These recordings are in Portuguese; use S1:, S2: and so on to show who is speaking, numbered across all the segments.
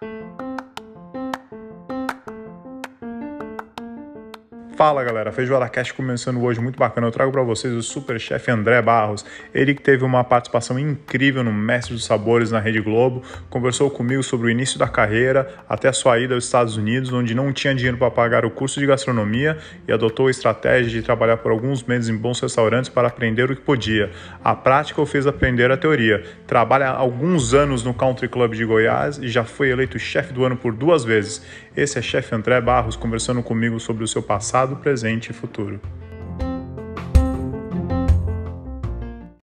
S1: Thank you. Fala galera, Feijoada Cast começando hoje, muito bacana. Eu trago para vocês o super chefe André Barros. Ele que teve uma participação incrível no Mestre dos Sabores na Rede Globo, conversou comigo sobre o início da carreira até a sua ida aos Estados Unidos, onde não tinha dinheiro para pagar o curso de gastronomia e adotou a estratégia de trabalhar por alguns meses em bons restaurantes para aprender o que podia. A prática o fez aprender a teoria. Trabalha há alguns anos no Country Club de Goiás e já foi eleito chefe do ano por duas vezes. Esse é chefe André Barros conversando comigo sobre o seu passado passado, presente e futuro.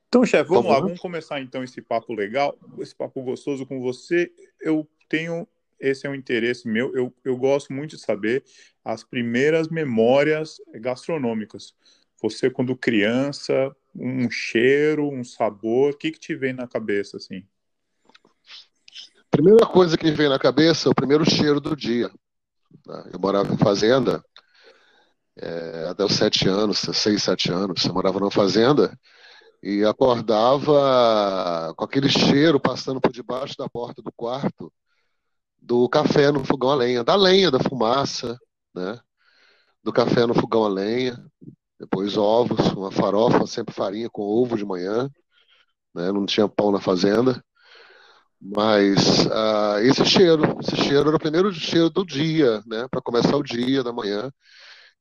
S1: Então, chefe, vamos lá, vamos começar então esse papo legal, esse papo gostoso com você. Eu tenho, esse é um interesse meu, eu, eu gosto muito de saber as primeiras memórias gastronômicas. Você, quando criança, um cheiro, um sabor, o que, que te vem na cabeça, assim?
S2: Primeira coisa que vem na cabeça é o primeiro cheiro do dia. Né? Eu morava em fazenda é, até os sete anos, seis, sete anos. Eu morava numa fazenda e acordava com aquele cheiro passando por debaixo da porta do quarto do café no fogão a lenha, da lenha, da fumaça, né? Do café no fogão a lenha, depois ovos, uma farofa, sempre farinha com ovo de manhã, né? Não tinha pão na fazenda. Mas uh, esse cheiro, esse cheiro era o primeiro cheiro do dia, né? Para começar o dia da manhã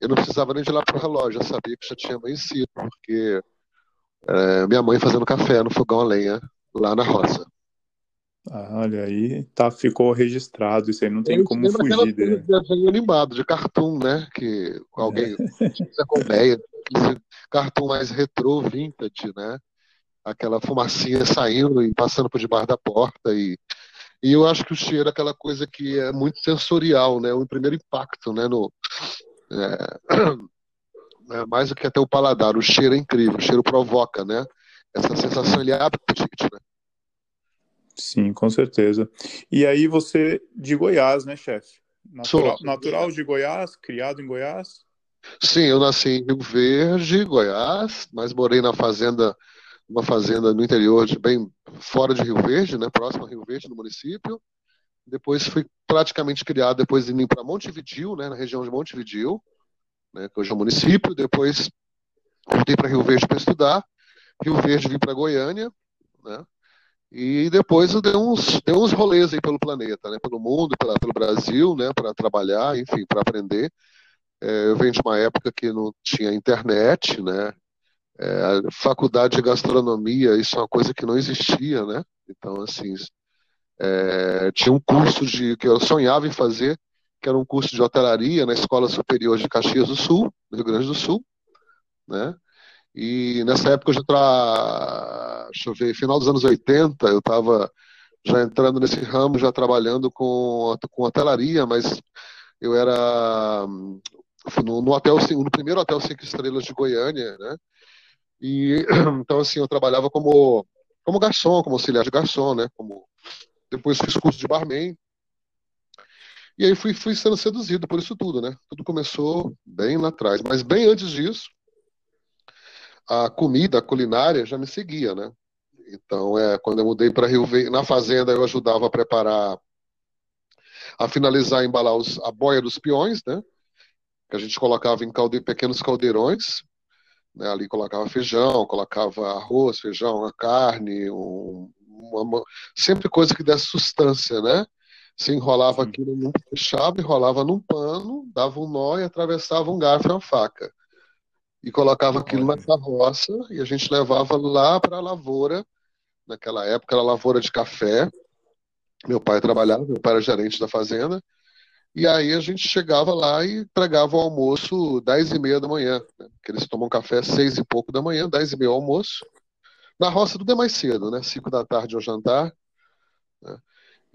S2: eu não precisava nem de ir lá para o relógio, eu sabia que já tinha amanhecido, porque é, minha mãe fazendo café no fogão a lenha lá na roça.
S1: Ah, olha aí, tá, ficou registrado, isso aí não tem eu como fugir dele.
S2: desenho animado de cartoon, né? Que alguém é. tinha colmeia, cartoon mais retrô, vintage, né? Aquela fumacinha saindo e passando por debaixo da porta e e eu acho que o cheiro é aquela coisa que é muito sensorial, né? O primeiro impacto, né? No, é, é, mais do que até o paladar, o cheiro é incrível, o cheiro provoca, né? Essa sensação ele abre o apetite, né?
S1: Sim, com certeza. E aí você de Goiás, né, chefe? Natural, Sou. natural de Goiás, criado em Goiás?
S2: Sim, eu nasci em Rio Verde, Goiás, mas morei na fazenda, uma fazenda no interior, de, bem fora de Rio Verde, né, próximo a Rio Verde, no município. Depois fui praticamente criado depois de mim para Montevidil, né, na região de Montevidil, né, que hoje é um município. Depois voltei para Rio Verde para estudar. Rio Verde vim para Goiânia, né? E depois eu dei uns, dei uns rolês aí pelo planeta, né? Pelo mundo, pela, pelo Brasil, né? Para trabalhar, enfim, para aprender. É, eu venho de uma época que não tinha internet, né? É, faculdade de gastronomia, isso é uma coisa que não existia, né? Então, assim, é, tinha um curso de que eu sonhava em fazer, que era um curso de hotelaria na Escola Superior de Caxias do Sul, no Rio Grande do Sul, né? E nessa época eu já tra... deixa eu ver, final dos anos 80, eu estava já entrando nesse ramo, já trabalhando com, com hotelaria, mas eu era no, no hotel, no primeiro hotel cinco estrelas de Goiânia, né? E então assim, eu trabalhava como como garçom, como auxiliar de garçom, né? Como depois fiz curso de barman. E aí fui, fui sendo seduzido por isso tudo, né? Tudo começou bem lá atrás. Mas bem antes disso, a comida, a culinária já me seguia, né? Então, é, quando eu mudei para Rio Verde, na fazenda eu ajudava a preparar, a finalizar, a embalar os, a boia dos peões, né? Que a gente colocava em calde, pequenos caldeirões, né? ali colocava feijão, colocava arroz, feijão, a carne, um, uma, sempre coisa que desse sustância, né? Se enrolava aquilo num fechava, enrolava num pano, dava um nó e atravessava um garfo e uma faca. E colocava aquilo na carroça e a gente levava lá para a lavoura. Naquela época era lavoura de café. Meu pai trabalhava, meu pai era gerente da fazenda. E aí a gente chegava lá e pregava o almoço 10 e meia da manhã. Né? Porque eles tomam café seis e pouco da manhã, 10 e meia almoço. Na roça tudo é mais cedo, né? Cinco da tarde ao jantar. Né?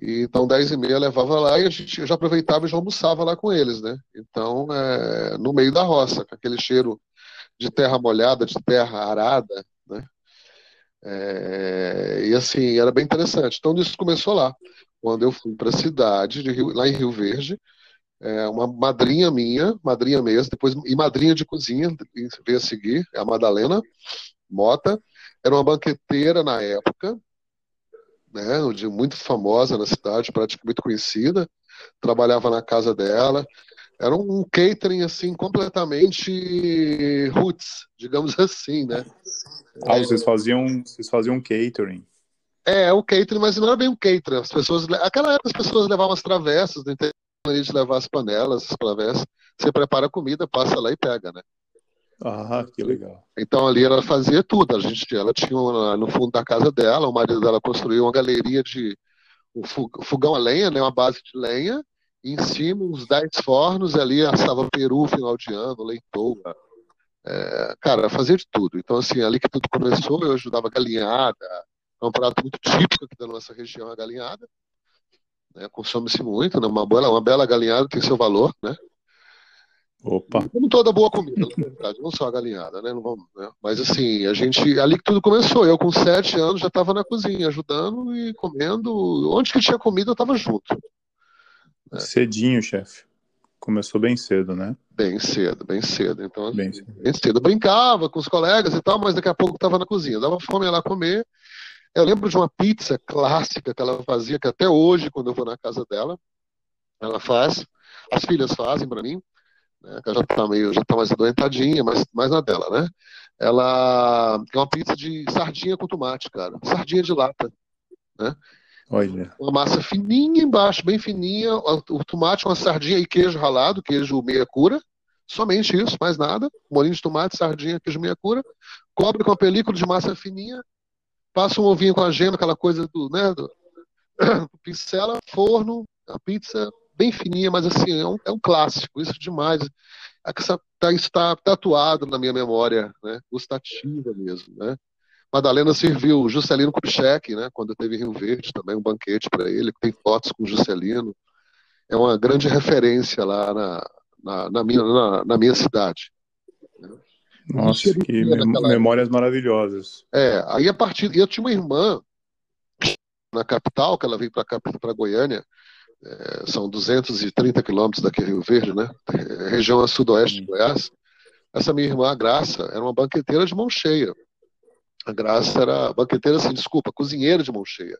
S2: E, então, dez e meia levava lá e a gente já aproveitava e já almoçava lá com eles, né? Então, é, no meio da roça, com aquele cheiro de terra molhada, de terra arada, né? É, e assim, era bem interessante. Então, isso começou lá. Quando eu fui para a cidade, de Rio, lá em Rio Verde, é, uma madrinha minha, madrinha mesmo, depois, e madrinha de cozinha, veio a seguir, é a Madalena Mota, era uma banqueteira na época, né, muito famosa na cidade, praticamente conhecida. Trabalhava na casa dela. Era um catering assim completamente roots, digamos assim, né?
S1: Ah, vocês faziam, vocês faziam catering.
S2: É, o catering, mas não era bem um catering. As pessoas, aquela época as pessoas levavam as travessas, não tem de levar as panelas, as travessas. Você prepara a comida, passa lá e pega, né?
S1: Ah, que legal.
S2: Então ali ela fazia tudo. A gente, ela tinha no fundo da casa dela, o marido dela construiu uma galeria de um fogão a lenha, né, uma base de lenha, e em cima uns 10 fornos, e ali assava peru final de ano, leitoa. É, cara, fazia de tudo. Então, assim, ali que tudo começou, eu ajudava a galinhada. É um prato muito típico aqui da nossa região, a galinhada. Né, Consome-se muito, né? uma, bela, uma bela galinhada tem seu valor, né?
S1: Opa.
S2: Como toda boa comida, na verdade, não só a galinhada, né? Vamos, né? Mas assim, a gente. Ali que tudo começou. Eu, com sete anos, já estava na cozinha, ajudando e comendo. Onde que tinha comida, eu estava junto.
S1: Né? Cedinho, chefe. Começou bem cedo, né?
S2: Bem cedo, bem cedo. Então, bem cedo. bem cedo. Eu brincava com os colegas e tal, mas daqui a pouco estava na cozinha. Dava fome lá comer. Eu lembro de uma pizza clássica que ela fazia, que até hoje, quando eu vou na casa dela, ela faz. As filhas fazem para mim né, que já está meio, já tá mais adoentadinha, mas mais na dela, né? Ela é uma pizza de sardinha com tomate, cara. Sardinha de lata, né?
S1: Olha.
S2: Uma massa fininha embaixo, bem fininha, o tomate, uma sardinha e queijo ralado, queijo meia cura, somente isso, mais nada. Molinho de tomate, sardinha, queijo meia cura, cobre com a película de massa fininha, passa um ovinho com a gema, aquela coisa do, né, do, pincela, forno, a pizza bem fininha, mas assim, é um, é um clássico, isso demais. Essa, tá, está tatuado na minha memória, né? Gustativa mesmo, né? Madalena serviu Juscelino Kubitschek, né? Quando teve Rio Verde também, um banquete para ele, tem fotos com Juscelino. É uma grande referência lá na, na, na minha, na, na, minha cidade.
S1: Nossa, que memórias maravilhosas.
S2: É, aí a partir. Eu tinha uma irmã na capital, que ela veio para Goiânia, é, são 230 quilômetros daqui Rio Verde, né? É, região a sudoeste de Goiás. Essa minha irmã, a Graça, era uma banqueteira de mão cheia. A Graça era banqueteira, assim, desculpa, cozinheira de mão cheia.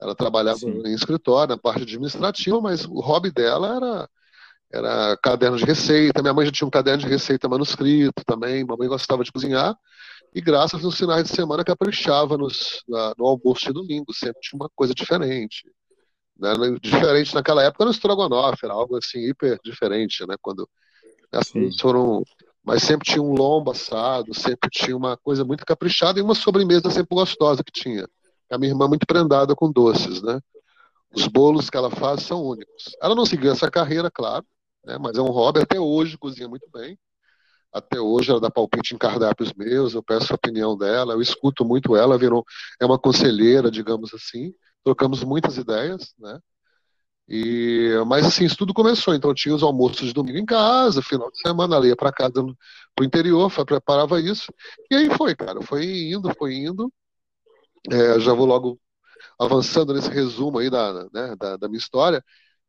S2: Ela trabalhava Sim. em escritório, na parte administrativa, mas o hobby dela era era caderno de receita. Minha mãe já tinha um caderno de receita manuscrito também. Mamãe gostava de cozinhar. E graças nos finais de semana caprichava nos, na, no almoço de domingo. Sempre tinha uma coisa diferente. Né? Diferente naquela época era o estrogonofe, era algo assim hiper diferente, né? Quando as foram. Mas sempre tinha um lombo assado, sempre tinha uma coisa muito caprichada e uma sobremesa sempre gostosa que tinha. A minha irmã muito prendada com doces, né? Os bolos que ela faz são únicos. Ela não seguiu essa carreira, claro, né? mas é um hobby. Até hoje cozinha muito bem. Até hoje ela dá palpite em cardápios meus, eu peço a opinião dela, eu escuto muito ela, virou é uma conselheira, digamos assim trocamos muitas ideias, né? E, mas assim, isso tudo começou. Então tinha os almoços de domingo em casa, final de semana, ela ia para casa pro interior, preparava isso. E aí foi, cara, foi indo, foi indo. É, já vou logo avançando nesse resumo aí da, né, da, da, minha história.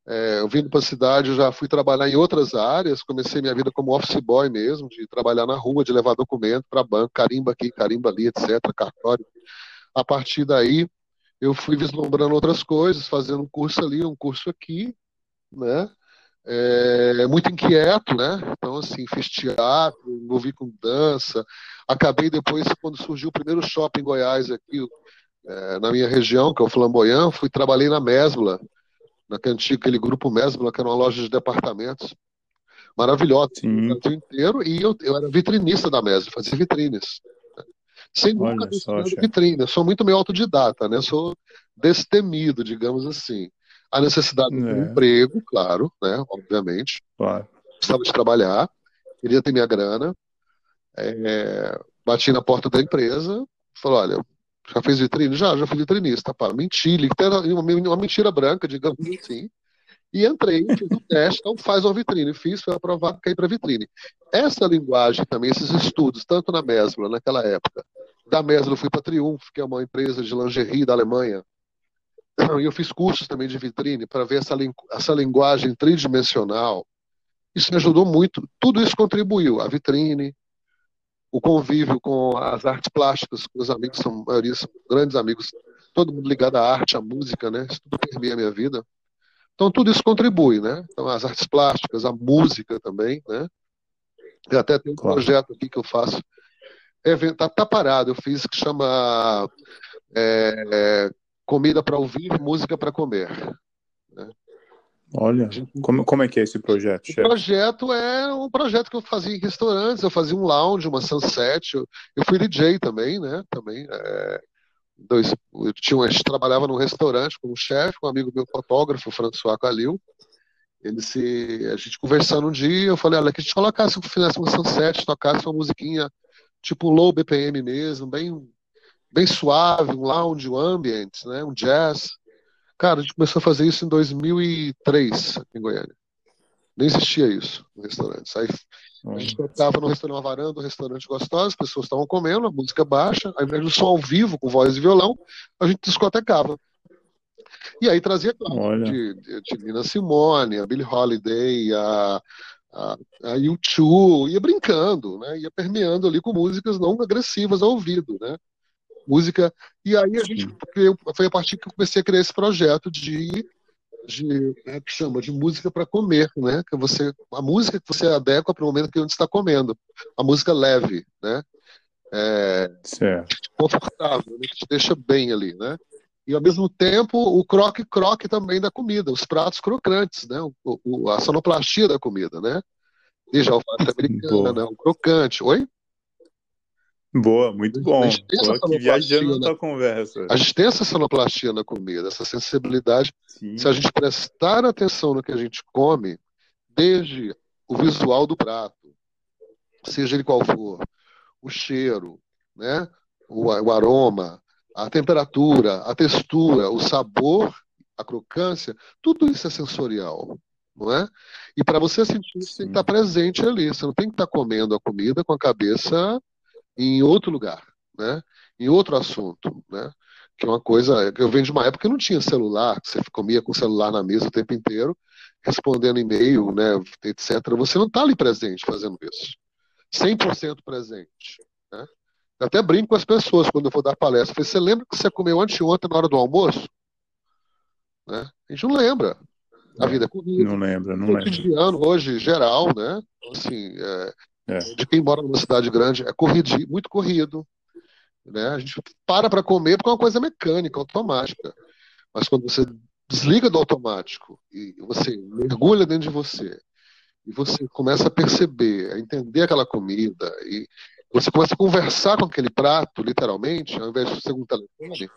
S2: É, eu vindo para a cidade, já fui trabalhar em outras áreas, comecei minha vida como office boy mesmo, de trabalhar na rua, de levar documento para banco, carimba aqui, carimba ali, etc., cartório. A partir daí, eu fui vislumbrando outras coisas, fazendo um curso ali, um curso aqui, né? É, muito inquieto, né? Então, assim, fiz teatro, envolvi com dança. Acabei depois, quando surgiu o primeiro shopping em Goiás aqui, é, na minha região, que é o Flamboyant, fui trabalhei na Mesbla, na cantiga, aquele grupo Mesbla, que era uma loja de departamentos maravilhosa, o Brasil inteiro, e eu, eu era vitrinista da Mesbla, fazia vitrines sem nunca ter vitrine. Eu sou muito meio autodidata, né? Eu sou destemido, digamos assim. A necessidade é. de um emprego, claro, né? Obviamente.
S1: Claro.
S2: Precisava de trabalhar, queria ter minha grana. É, bati na porta da empresa, falou, olha, já fez vitrine? Já, já fui vitrinista. Pá, menti, uma, uma mentira branca, digamos assim. E entrei, fiz o teste, então faz uma vitrine. Fiz, foi aprovado, caí para vitrine. Essa linguagem também, esses estudos, tanto na Mesbla, naquela época, da Mesbla eu fui para Triumph, que é uma empresa de lingerie da Alemanha, e eu fiz cursos também de vitrine para ver essa, essa linguagem tridimensional. Isso me ajudou muito. Tudo isso contribuiu. A vitrine, o convívio com as artes plásticas, com os amigos, são, maioria são grandes amigos todo mundo ligado à arte, à música, né? Isso tudo permeia a minha vida. Então, tudo isso contribui, né? Então, as artes plásticas, a música também, né? E até tem um claro. projeto aqui que eu faço. É, tá, parado, eu fiz que chama é, é, Comida para Ouvir, Música para Comer. Né?
S1: Olha, como, como é que é esse projeto, chefe?
S2: O projeto é um projeto que eu fazia em restaurantes, eu fazia um lounge, uma sunset, eu, eu fui DJ também, né? Também, é, dois, eu tinha, a gente trabalhava num restaurante com um chefe, um amigo meu fotógrafo, François Calil, ele se, a gente conversando um dia, eu falei, olha, que a gente colocasse, fizesse uma sunset, tocasse uma musiquinha tipo low BPM mesmo, bem, bem suave, um lounge, um ambient, né? Um jazz. Cara, a gente começou a fazer isso em 2003, aqui em Goiânia. Nem existia isso no restaurante. Aí a gente tocava no restaurante, uma varanda, um restaurante gostoso, as pessoas estavam comendo, a música baixa, ao invés do som ao vivo, com voz e violão, a gente discotecava. E aí trazia claro, de, de, de Nina Simone, a Billie Holiday, a, a, a U2, ia brincando, né? ia permeando ali com músicas não agressivas ao ouvido, né? música. E aí a gente foi a partir que eu comecei a criar esse projeto de de né, que chama de música para comer, né? Que você a música que você adequa para o momento que você está comendo, a música leve, né? É, confortável, né? que te deixa bem ali, né? E ao mesmo tempo o croque croque também da comida, os pratos crocantes, né? O, o, a sonoplastia da comida, né? Desde a alface americana, o crocante. Oi?
S1: Boa, muito bom. Aqui viajando na conversa.
S2: A gente tem essa sonoplastia na comida, essa sensibilidade. Sim. Se a gente prestar atenção no que a gente come, desde o visual do prato, seja ele qual for, o cheiro, né? o, o aroma, a temperatura, a textura, o sabor, a crocância, tudo isso é sensorial. Não é? E para você sentir isso, tem que estar presente ali. Você não tem que estar comendo a comida com a cabeça em outro lugar, né? em outro assunto. Né? Que é uma coisa. Eu venho de uma época que não tinha celular, que você comia com o celular na mesa o tempo inteiro, respondendo e-mail, né, etc. Você não está ali presente fazendo isso. 100% presente. Eu até brinco com as pessoas quando eu vou dar palestra. falei, você lembra que você comeu anteontem na hora do almoço? Né? A gente não lembra. A vida é corrida.
S1: Não lembra, não lembra.
S2: cotidiano hoje, geral, né? Assim, é, é. De quem mora numa cidade grande, é corrido, muito corrido. Né? A gente para para comer porque é uma coisa mecânica, automática. Mas quando você desliga do automático e você mergulha dentro de você e você começa a perceber, a entender aquela comida e você começa a conversar com aquele prato, literalmente, ao invés de ser um telefone,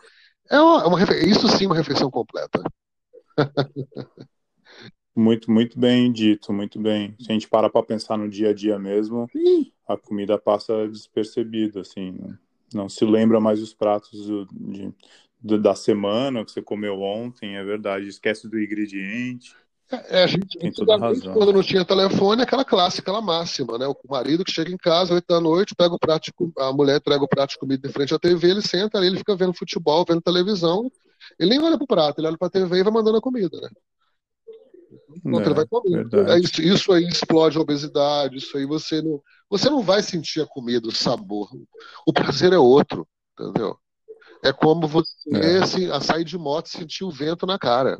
S2: é uma, é uma isso sim é uma refeição completa.
S1: Muito, muito bem dito, muito bem. Se a gente para para pensar no dia a dia mesmo, a comida passa despercebida, assim. Não se lembra mais os pratos de, de, da semana que você comeu ontem, é verdade. Esquece do ingrediente.
S2: É, a gente, quando não tinha telefone, aquela clássica, aquela máxima, né? O marido que chega em casa, oito da noite, pega o prato, de, a mulher entrega o prato de comida de frente à TV, ele senta ali, ele fica vendo futebol, vendo televisão, ele nem olha pro prato, ele olha pra TV e vai mandando a comida, né? Não, é, ele vai comer. É isso, isso, aí explode a obesidade, isso aí você não, você não vai sentir a comida, o sabor. O prazer é outro, entendeu? É como você é. assim, a sair de moto e sentir o vento na cara.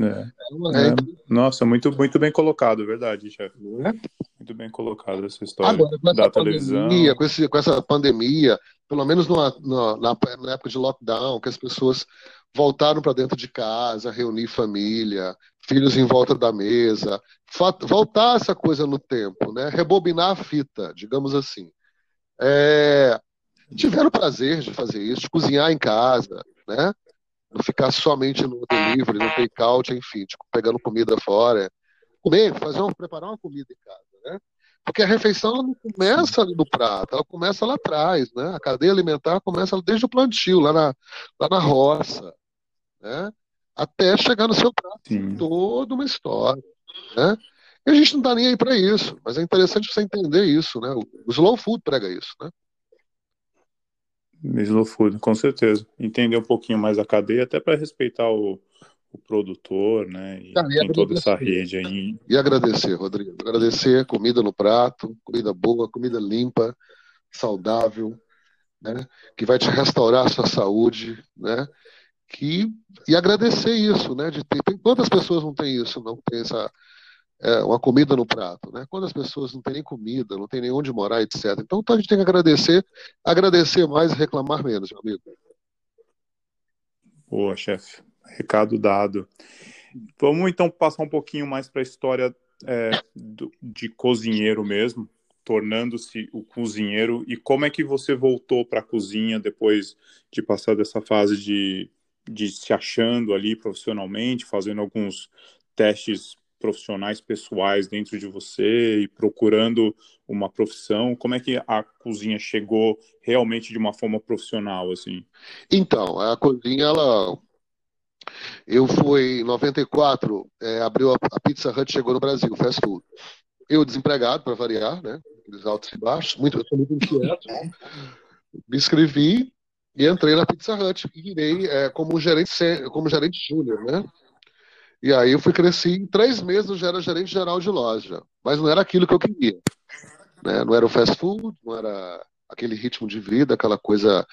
S1: É. É, é. Nossa, muito, muito bem colocado, verdade, chefe. É? Muito bem colocado essa história Agora, com essa da televisão.
S2: Pandemia, com, esse, com essa pandemia, pelo menos numa, na, na época de lockdown, que as pessoas voltaram para dentro de casa, reunir família, filhos em volta da mesa, voltar essa coisa no tempo, né? rebobinar a fita, digamos assim. É... Tiveram prazer de fazer isso, de cozinhar em casa, né? Não ficar somente no delivery, no take-out, enfim, tipo, pegando comida fora. Comer, fazer uma, preparar uma comida em casa, né? Porque a refeição não começa ali no prato, ela começa lá atrás, né? A cadeia alimentar começa desde o plantio, lá na, lá na roça, né? até chegar no seu prato. Sim. Toda uma história. Né? E a gente não está nem aí para isso, mas é interessante você entender isso. Né? O Slow Food prega isso. Né?
S1: Slow Food, com certeza. Entender um pouquinho mais a cadeia, até para respeitar o, o produtor, né? E ah, tem toda essa rede aí.
S2: E agradecer, Rodrigo. Agradecer comida no prato, comida boa, comida limpa, saudável, né? que vai te restaurar a sua saúde, né? que, e agradecer isso, né? De ter, tem, quantas pessoas não têm isso, não tem essa é, uma comida no prato, né? Quantas pessoas não têm nem comida, não têm nem onde morar, etc. Então a gente tem que agradecer, agradecer mais e reclamar menos, meu amigo.
S1: Boa, chefe. Recado dado. Vamos então passar um pouquinho mais para a história é, do, de cozinheiro mesmo, tornando-se o cozinheiro e como é que você voltou para a cozinha depois de passar dessa fase de, de se achando ali profissionalmente, fazendo alguns testes profissionais pessoais dentro de você e procurando uma profissão? Como é que a cozinha chegou realmente de uma forma profissional assim?
S2: Então, a cozinha ela eu fui em 94, é, abriu a, a, Pizza Hut, chegou no Brasil, fast food. Eu desempregado, para variar, né? Altos e baixos, muito, eu sou muito inquieto. Me inscrevi e entrei na Pizza Hut e virei é, como gerente como gerente júnior, né? E aí eu fui cresci em três meses eu já era gerente geral de loja, mas não era aquilo que eu queria, né? Não era o fast food, não era aquele ritmo de vida, aquela coisa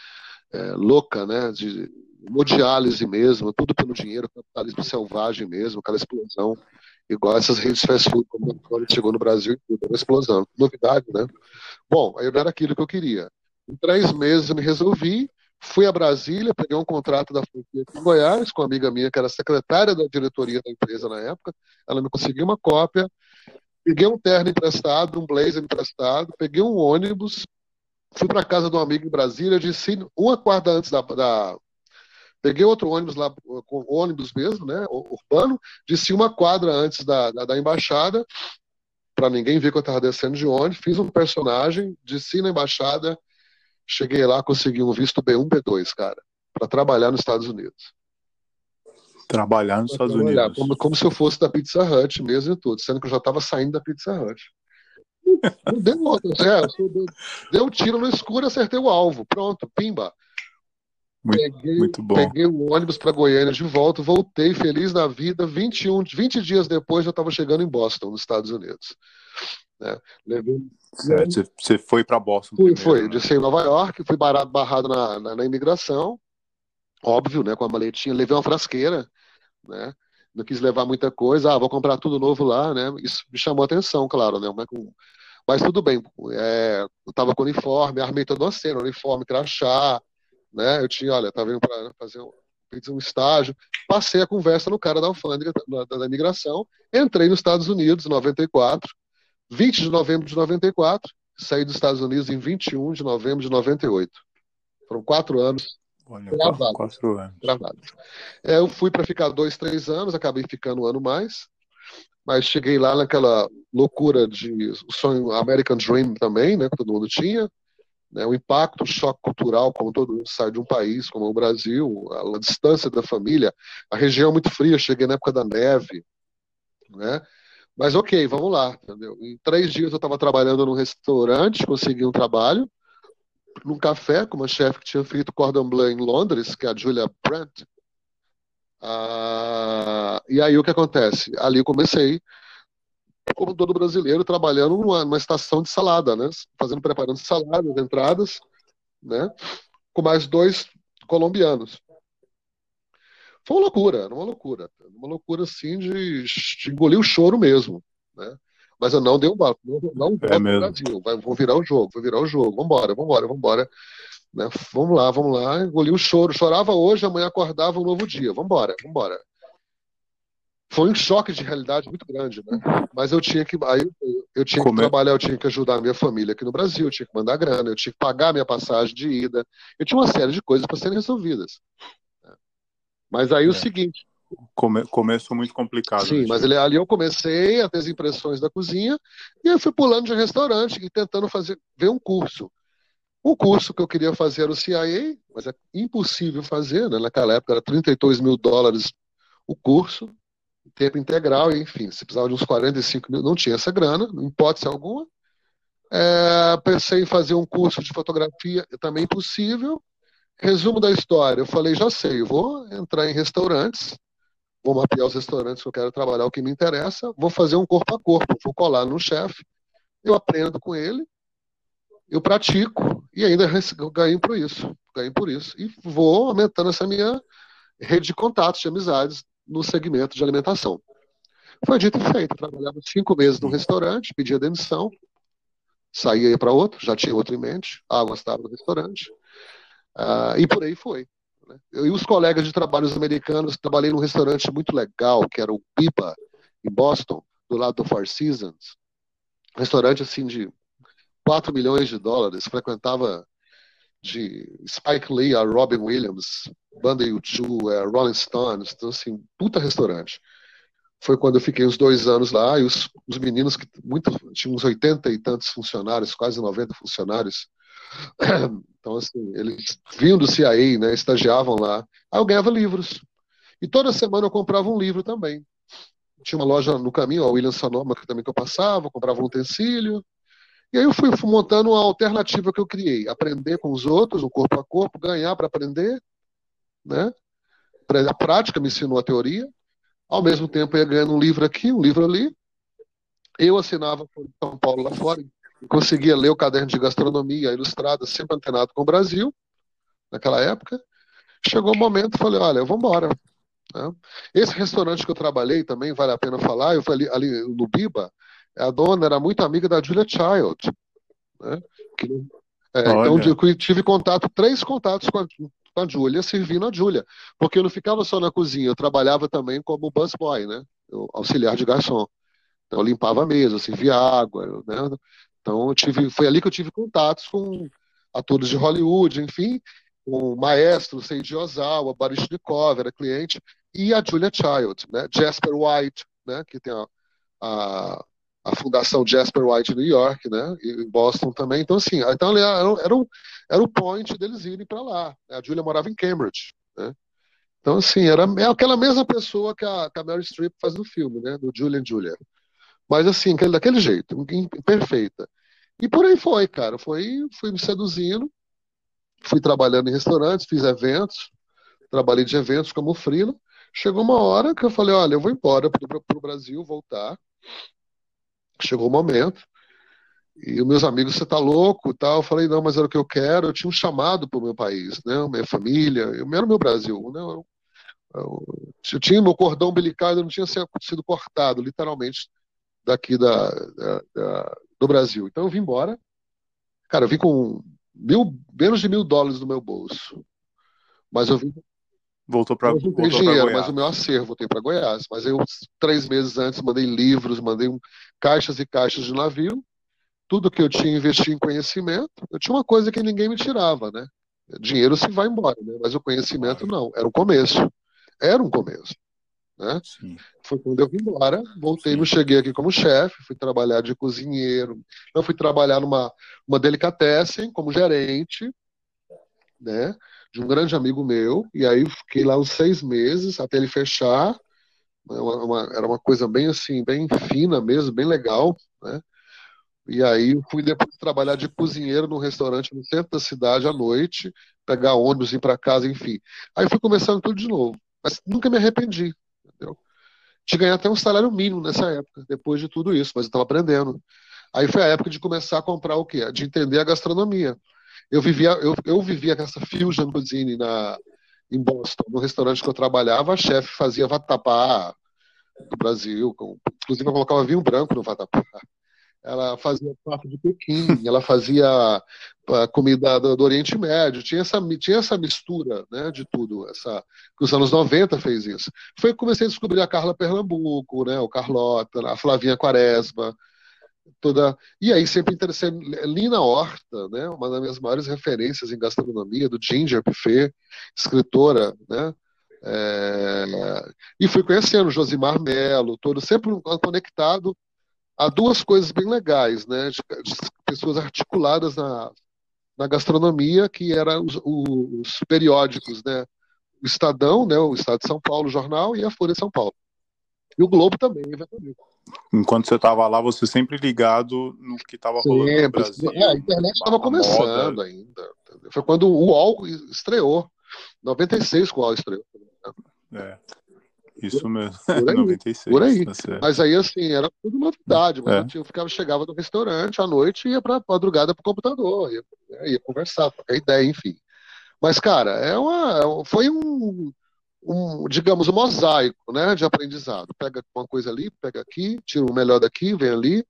S2: é, louca, né? De hemodiálise mesmo, tudo pelo dinheiro, capitalismo selvagem mesmo, aquela explosão, igual essas redes fast food, como quando chegou no Brasil, tudo, uma explosão. Novidade, né? Bom, aí não era aquilo que eu queria. Em três meses eu me resolvi, fui a Brasília, peguei um contrato da franquia em Goiás, com uma amiga minha que era secretária da diretoria da empresa na época, ela me conseguiu uma cópia, peguei um terno emprestado, um blazer emprestado, peguei um ônibus, fui para casa de um amigo em Brasília, disse uma quarta antes da, da Peguei outro ônibus lá, ônibus mesmo, né, urbano, desci uma quadra antes da, da, da embaixada, para ninguém ver que eu estava descendo de ônibus, fiz um personagem, desci na embaixada, cheguei lá, consegui um visto B1, B2, cara, para trabalhar nos Estados Unidos.
S1: Trabalhar nos Estados trabalhar, Unidos.
S2: Como, como, se eu fosse da Pizza Hut mesmo e tudo, sendo que eu já estava saindo da Pizza Hut. deu outro, é, deu, deu tiro no escuro, acertei o alvo, pronto, pimba.
S1: Muito, peguei, muito bom.
S2: Peguei o ônibus para Goiânia de volta, voltei feliz na vida. 21, 20 dias depois eu estava chegando em Boston, nos Estados Unidos. Né?
S1: Levei... Certo, você foi para Boston?
S2: Fui, primeiro, foi. Né? Disse em Nova York, fui barado, barrado na, na, na, imigração, óbvio, né? Com a maletinha. Levei uma frasqueira, né? Não quis levar muita coisa. Ah, vou comprar tudo novo lá, né? Isso me chamou a atenção, claro, né? Mas, tudo bem. É, eu estava com uniforme, armei toda uma cena, uniforme, crachá, né? Eu tinha, olha, estava indo para fazer um, um estágio, passei a conversa no cara da alfândega da, da imigração, entrei nos Estados Unidos em 94, 20 de novembro de 94, saí dos Estados Unidos em 21 de novembro de 98. Foram quatro anos
S1: Olha, gravados. Quatro anos.
S2: Gravados. É, eu fui para ficar dois, três anos, acabei ficando um ano mais, mas cheguei lá naquela loucura de o sonho American Dream também, né, que todo mundo tinha, né, o impacto, o choque cultural, como todo mundo sai de um país como o Brasil, a, a distância da família, a região é muito fria, cheguei na época da neve, né? Mas ok, vamos lá, entendeu? Em três dias eu estava trabalhando num restaurante, consegui um trabalho, num café com uma chefe que tinha feito cordon blanc em Londres, que é a Julia Brandt. Ah, e aí o que acontece? Ali eu comecei como todo brasileiro, trabalhando numa, numa estação de salada, né? Fazendo, preparando saladas, entradas, né? Com mais dois colombianos. Foi uma loucura, uma loucura. Uma loucura, assim, de, de engolir o choro mesmo, né? Mas eu não dei um barco, não, não é Brasil. Vai, vou virar o jogo, vou virar o jogo. Vambora, vambora, vambora. Né? Vamos lá, vamos lá. Engoli o choro. Chorava hoje, amanhã acordava um novo dia. Vambora, vambora foi um choque de realidade muito grande, né? Mas eu tinha que aí eu tinha que trabalhar, eu tinha que ajudar a minha família aqui no Brasil, eu tinha que mandar grana, eu tinha que pagar minha passagem de ida, eu tinha uma série de coisas para serem resolvidas. Né? Mas aí é. o seguinte,
S1: Come, começo muito complicado.
S2: Sim, mas ele, ali eu comecei a ter as impressões da cozinha e eu fui pulando de restaurante e tentando fazer ver um curso. O curso que eu queria fazer era o CIA, mas é impossível fazer, né? naquela época era 32 mil dólares o curso tempo integral, enfim, se precisava de uns 45 mil, não tinha essa grana, em hipótese alguma. É, pensei em fazer um curso de fotografia, também possível. Resumo da história, eu falei, já sei, vou entrar em restaurantes, vou mapear os restaurantes que eu quero trabalhar, o que me interessa, vou fazer um corpo a corpo, vou colar no chefe, eu aprendo com ele, eu pratico, E ainda ganho por isso, ganho por isso. E vou aumentando essa minha rede de contatos, de amizades no segmento de alimentação. Foi dito e feito. Trabalhava cinco meses num restaurante, pedia demissão, saía para outro, já tinha outro em mente, ah, gostava do restaurante, uh, e por aí foi. Né? Eu e os colegas de trabalhos americanos, trabalhei num restaurante muito legal, que era o Pipa, em Boston, do lado do Four Seasons. Restaurante assim de 4 milhões de dólares, frequentava de Spike Lee a Robin Williams, Banda U2, é, Rolling Stones, então assim, puta restaurante. Foi quando eu fiquei uns dois anos lá e os, os meninos que muito, tinham uns 80 e tantos funcionários, quase 90 funcionários. Então assim, eles vinham do CIA, né, estagiavam lá. Aí eu ganhava livros. E toda semana eu comprava um livro também. Tinha uma loja no caminho, a William Sonoma, que também que eu passava, comprava um utensílio, e aí eu fui, fui montando uma alternativa que eu criei. Aprender com os outros, o corpo a corpo, ganhar para aprender. Né? A prática me ensinou a teoria. Ao mesmo tempo, eu ia ganhando um livro aqui, um livro ali. Eu assinava por São Paulo lá fora. Conseguia ler o caderno de gastronomia ilustrada, sempre antenado com o Brasil, naquela época. Chegou o um momento, falei, olha, vamos embora. Né? Esse restaurante que eu trabalhei também vale a pena falar. Eu falei ali no Biba, a dona era muito amiga da Julia Child. Né? Que, é, então eu tive contato, três contatos com a, com a Julia, servindo a Julia. Porque eu não ficava só na cozinha, eu trabalhava também como busboy, né? Eu, auxiliar de garçom. Então eu limpava a mesa, servia água, né? Então tive, foi ali que eu tive contatos com atores de Hollywood, enfim, com o maestro Seiji Ozawa, Baryshnikov, era cliente, e a Julia Child, né? Jasper White, né? Que tem a, a a Fundação Jasper White em New York, né? E em Boston também. Então, assim, então era, era, o, era point deles irem para lá. A Julia morava em Cambridge, né? Então, assim, era é aquela mesma pessoa que a, que a Mary Streep faz no filme, né? Do Julian Julia. Mas, assim, daquele jeito, perfeita. E por aí foi, cara. Foi, fui me seduzindo, fui trabalhando em restaurantes, fiz eventos, trabalhei de eventos como freela. Chegou uma hora que eu falei, olha, eu vou embora para o Brasil, voltar chegou o momento. E os meus amigos, você tá louco tal. Eu falei, não, mas era o que eu quero. Eu tinha um chamado para o meu país, né? Minha família, eu era o meu Brasil, né? Eu, eu, eu tinha meu cordão umbilical, eu não tinha sido cortado, literalmente, daqui da, da, da, do Brasil. Então eu vim embora. Cara, eu vim com mil, menos de mil dólares no meu bolso. Mas eu vim
S1: Voltou para
S2: não tenho dinheiro, mas o meu acervo voltei para Goiás. Mas eu, três meses antes, mandei livros, mandei um, caixas e caixas de navio. Tudo que eu tinha investi em conhecimento. Eu tinha uma coisa que ninguém me tirava, né? Dinheiro se vai embora, né? mas o conhecimento não. Era o começo. Era um começo. Né? Foi quando eu vim embora, voltei, me cheguei aqui como chefe, fui trabalhar de cozinheiro, eu fui trabalhar numa uma delicatessen como gerente, né? de um grande amigo meu, e aí fiquei lá uns seis meses até ele fechar. Né, uma, uma, era uma coisa bem assim, bem fina mesmo, bem legal, né? E aí fui depois trabalhar de cozinheiro num restaurante no centro da cidade à noite, pegar ônibus, ir para casa, enfim. Aí fui começando tudo de novo, mas nunca me arrependi, entendeu? De ganhar até um salário mínimo nessa época, depois de tudo isso, mas eu estava aprendendo. Aí foi a época de começar a comprar o quê? De entender a gastronomia. Eu vivia, eu, eu vivia com essa fusion cuisine na, em Boston, no restaurante que eu trabalhava, a chefe fazia vatapá do Brasil, com, inclusive eu colocava vinho branco no vatapá. Ela fazia prato de Pequim, ela fazia comida do, do, Oriente Médio, tinha essa, tinha essa mistura né, de tudo, essa, que os anos 90 fez isso. Foi que comecei a descobrir a Carla Pernambuco, né, o Carlota, a Flavinha Quaresma, toda. E aí sempre interessei. Lina Horta, né, uma das minhas maiores referências em gastronomia, do Ginger Buffet, escritora, né? É... E fui conhecendo Josimar Melo, todo sempre conectado a duas coisas bem legais, né? De, de pessoas articuladas na, na gastronomia, que eram os, os, periódicos, né? O Estadão, né? O Estado de São Paulo, o jornal, e a Folha de São Paulo. E o Globo também, eventualmente
S1: enquanto você estava lá, você sempre ligado no que estava rolando no Brasil.
S2: É, a internet estava começando moda. ainda. Foi quando o UOL estreou. 96 que o UOL estreou.
S1: É. Isso mesmo.
S2: Por aí.
S1: 96.
S2: Por aí.
S1: tá.
S2: Mas aí, assim, era tudo novidade. Mas
S1: É.
S2: eu, tinha- eu ficava, chegava no restaurante à noite e ia pra madrugada pro computador, ia, né, ia conversar, trocar ideia, enfim. Mas, cara, é uma, é foi um, um, digamos, um mosaico, né, de aprendizado. Pega uma coisa ali, pega aqui, tira o melhor daqui, vem ali,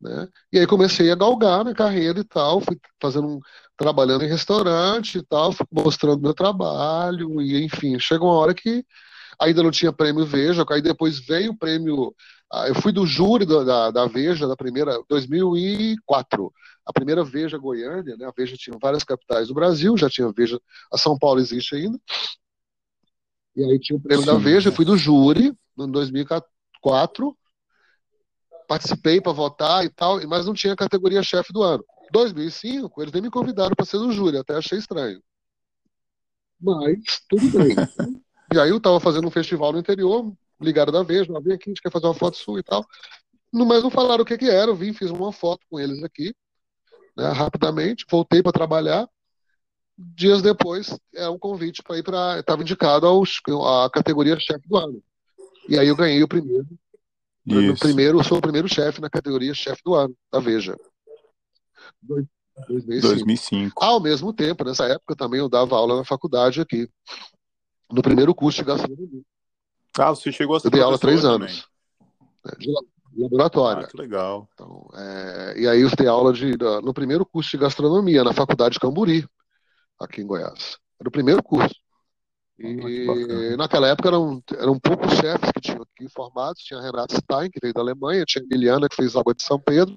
S2: né? E aí comecei a galgar na carreira e tal, fui fazendo um, trabalhando em restaurante e tal, fui mostrando meu trabalho e enfim, chega uma hora que ainda não tinha prêmio Veja, aí depois veio o prêmio, ah, eu fui do júri da, da, da Veja da primeira 2004, a primeira Veja Goiânia, né? A Veja tinha várias capitais do Brasil, já tinha Veja, a São Paulo existe ainda. E aí tinha o prêmio da
S1: Sim.
S2: Veja, eu fui do júri em 2004, participei para votar e tal, mas não tinha categoria chefe do ano. 2005, eles nem me convidaram para ser do júri, até achei estranho. Mas tudo bem. E aí eu estava fazendo um festival no interior, ligaram da Veja, vem aqui, a gente quer fazer uma foto sua e tal. Mas não falaram o que que era, eu vim, fiz uma foto com eles aqui, né, rapidamente, voltei para trabalhar. Dias depois, é um convite para ir para. Estava indicado aos, à categoria chefe do ano. E aí eu ganhei o primeiro.
S1: Isso.
S2: primeiro, eu sou o primeiro chefe na categoria chefe do ano, da Veja. Dois- 2005.
S1: 2005.
S2: Ao mesmo tempo, nessa época também eu dava aula na faculdade aqui, no primeiro curso de gastronomia.
S1: Ah, você chegou a ser
S2: Eu dei aula há três anos, né, de la- laboratório.
S1: Ah, que legal.
S2: Então, é, e aí eu dei aula de, no primeiro curso de gastronomia, na faculdade de Camburi, aqui em Goiás. Era o primeiro curso.
S1: Ah.
S2: E naquela época eram, eram poucos chefes que tinham aqui formados. Tinha a Renata Stein, que veio da Alemanha, tinha Emiliana, que fez Água de São Pedro.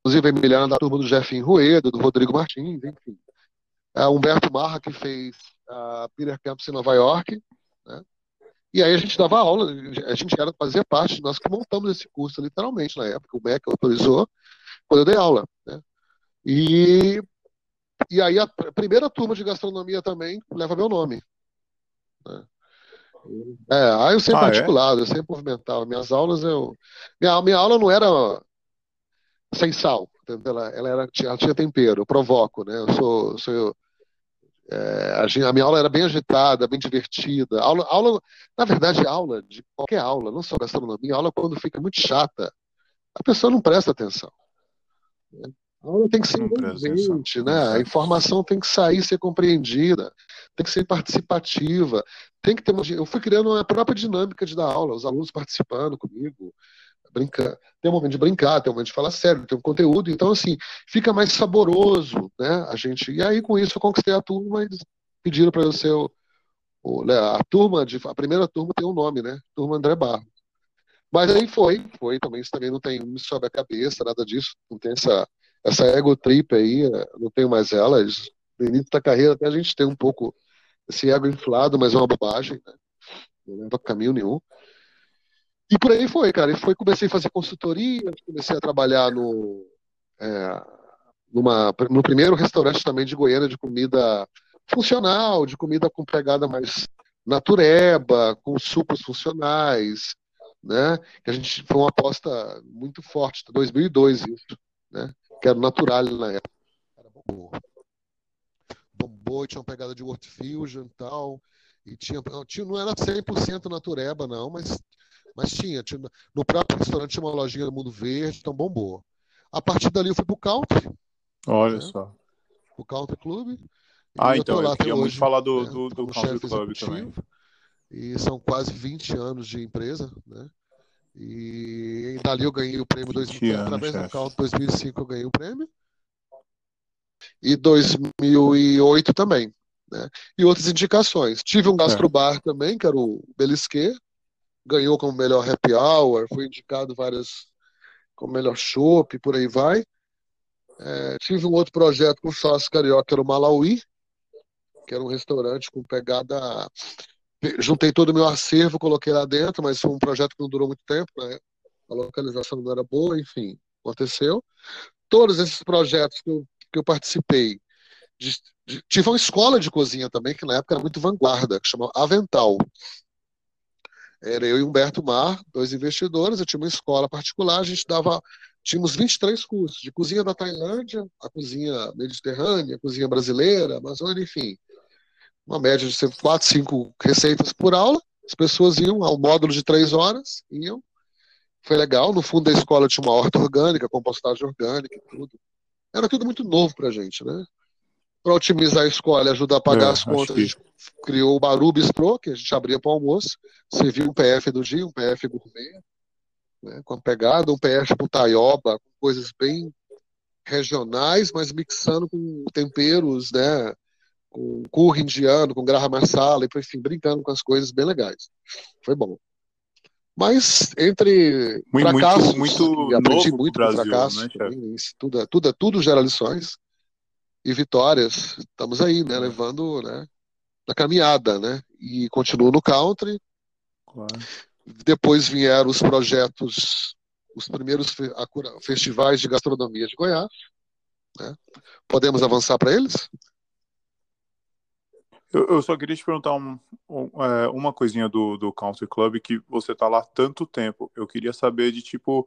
S2: Inclusive a Emiliana da turma do Jefinho Rueda, do Rodrigo Martins, enfim. A Humberto Marra, que fez a Peter Campos em Nova York. Né? E aí a gente dava aula, a gente era, fazia parte, nós que montamos esse curso literalmente na época, o MEC autorizou, quando eu dei aula. Né? E, e aí a pr- primeira turma de gastronomia também leva meu nome. né? É, aí eu sempre
S1: Ah, é?
S2: articulado, eu sempre movimentava. Minhas aulas, eu. Minha, minha aula não era sem sal, ela, ela, era, tinha, ela tinha tempero, eu provoco, né? Eu sou, sou é, a, minha aula era bem agitada, bem divertida. Aula, aula, na verdade, aula de qualquer aula, não só gastronomia, aula quando fica muito chata, a pessoa não presta atenção. né? A aula tem que ser envolvente, né? A informação tem que sair, ser compreendida, tem que ser participativa, tem que ter uma. Eu fui criando uma própria dinâmica de dar aula, os alunos participando comigo, brincar. Tem um momento de brincar, tem um momento de falar sério, tem um conteúdo, então assim, fica mais saboroso, né? A gente. E aí com isso eu conquistei a turma eles pediram para eu ser o, o- né, a turma de a primeira turma tem um nome, né? Turma André Barro. Mas aí foi, foi também, isso também não tem, me sobe a cabeça, nada disso, não tem essa, essa ego trip aí, eh, não tenho mais ela. No início da carreira até a gente tem um pouco esse ego inflado, mas é uma bobagem, né? Não leva caminho nenhum. E por aí foi, cara. E foi, comecei a fazer consultoria, comecei a trabalhar no, é, numa, no primeiro restaurante também de Goiânia de comida funcional, de comida com pegada mais natureba, com sucos funcionais, né? Que a gente foi uma aposta muito forte, 2002 isso, né? Que era natural na época. Era bombou. Bombou tinha uma pegada de World Fusion e tal. E tinha, tinha, não era 100% natureba, não, mas, mas tinha, tinha. No próprio restaurante tinha uma lojinha do Mundo Verde, então bombou. A partir dali eu fui pro Country,
S1: Olha
S2: né?
S1: só.
S2: pro Country Club.
S1: Ah,
S2: eu
S1: então,
S2: lá
S1: eu queria muito
S2: hoje,
S1: falar do,
S2: né?
S1: do, do Country Club também.
S2: E são quase 20 anos de empresa, né? E dali eu ganhei o prêmio
S1: 20
S2: 2000,
S1: anos,
S2: através do
S1: chefe.
S2: Country 2005 eu ganhei o prêmio. E 2008 também, né? E outras indicações. Tive um
S1: É.
S2: gastrobar também, que era o Belisquet, ganhou como melhor happy hour, foi indicado várias como melhor chopp, por aí vai. É, tive um outro projeto com sócio carioca, que era o Malawi, que era um restaurante com pegada. Juntei todo o meu acervo, coloquei lá dentro, mas foi um projeto que não durou muito tempo, né? A localização não era boa, enfim, aconteceu. Todos esses projetos que eu, que eu participei, de- de- tive uma escola de cozinha também, que na época era muito vanguarda, que chama Avental. Era eu e Humberto Mar, dois investidores, eu tinha uma escola particular, a gente dava, tínhamos 23 cursos, de cozinha da Tailândia, a cozinha mediterrânea, a cozinha brasileira, Amazônia, enfim. Uma média de sempre 4, 5 receitas por aula, As pessoas iam ao módulo de três horas, iam. Foi legal. No fundo da escola tinha uma horta orgânica, compostagem orgânica e tudo. Era tudo muito novo pra gente, né? Para otimizar a escola e ajudar a pagar é, as contas, que... a gente criou o Baru Bistrô, que a gente abria para o almoço, servia um PF do dia, um PF gourmet, né, com a pegada, um PF com taioba, com coisas bem regionais, mas mixando com temperos, né, com curry indiano, com grava masala, enfim, brincando com as coisas bem legais. Foi bom. Mas entre
S1: muito, fracassos, muito,
S2: aprendi muito Brasil, fracassos, né, tudo, é, tudo, tudo gera lições e vitórias. Estamos aí, né, levando, né, na caminhada, né, e continuo no country. Claro. Depois vieram os projetos, os primeiros festivais de gastronomia de Goiás. Né? Podemos avançar para eles?
S1: Eu, eu, só queria te perguntar um, um, é, uma coisinha do, do Country Club, que você tá lá tanto tempo. Eu queria saber de, tipo,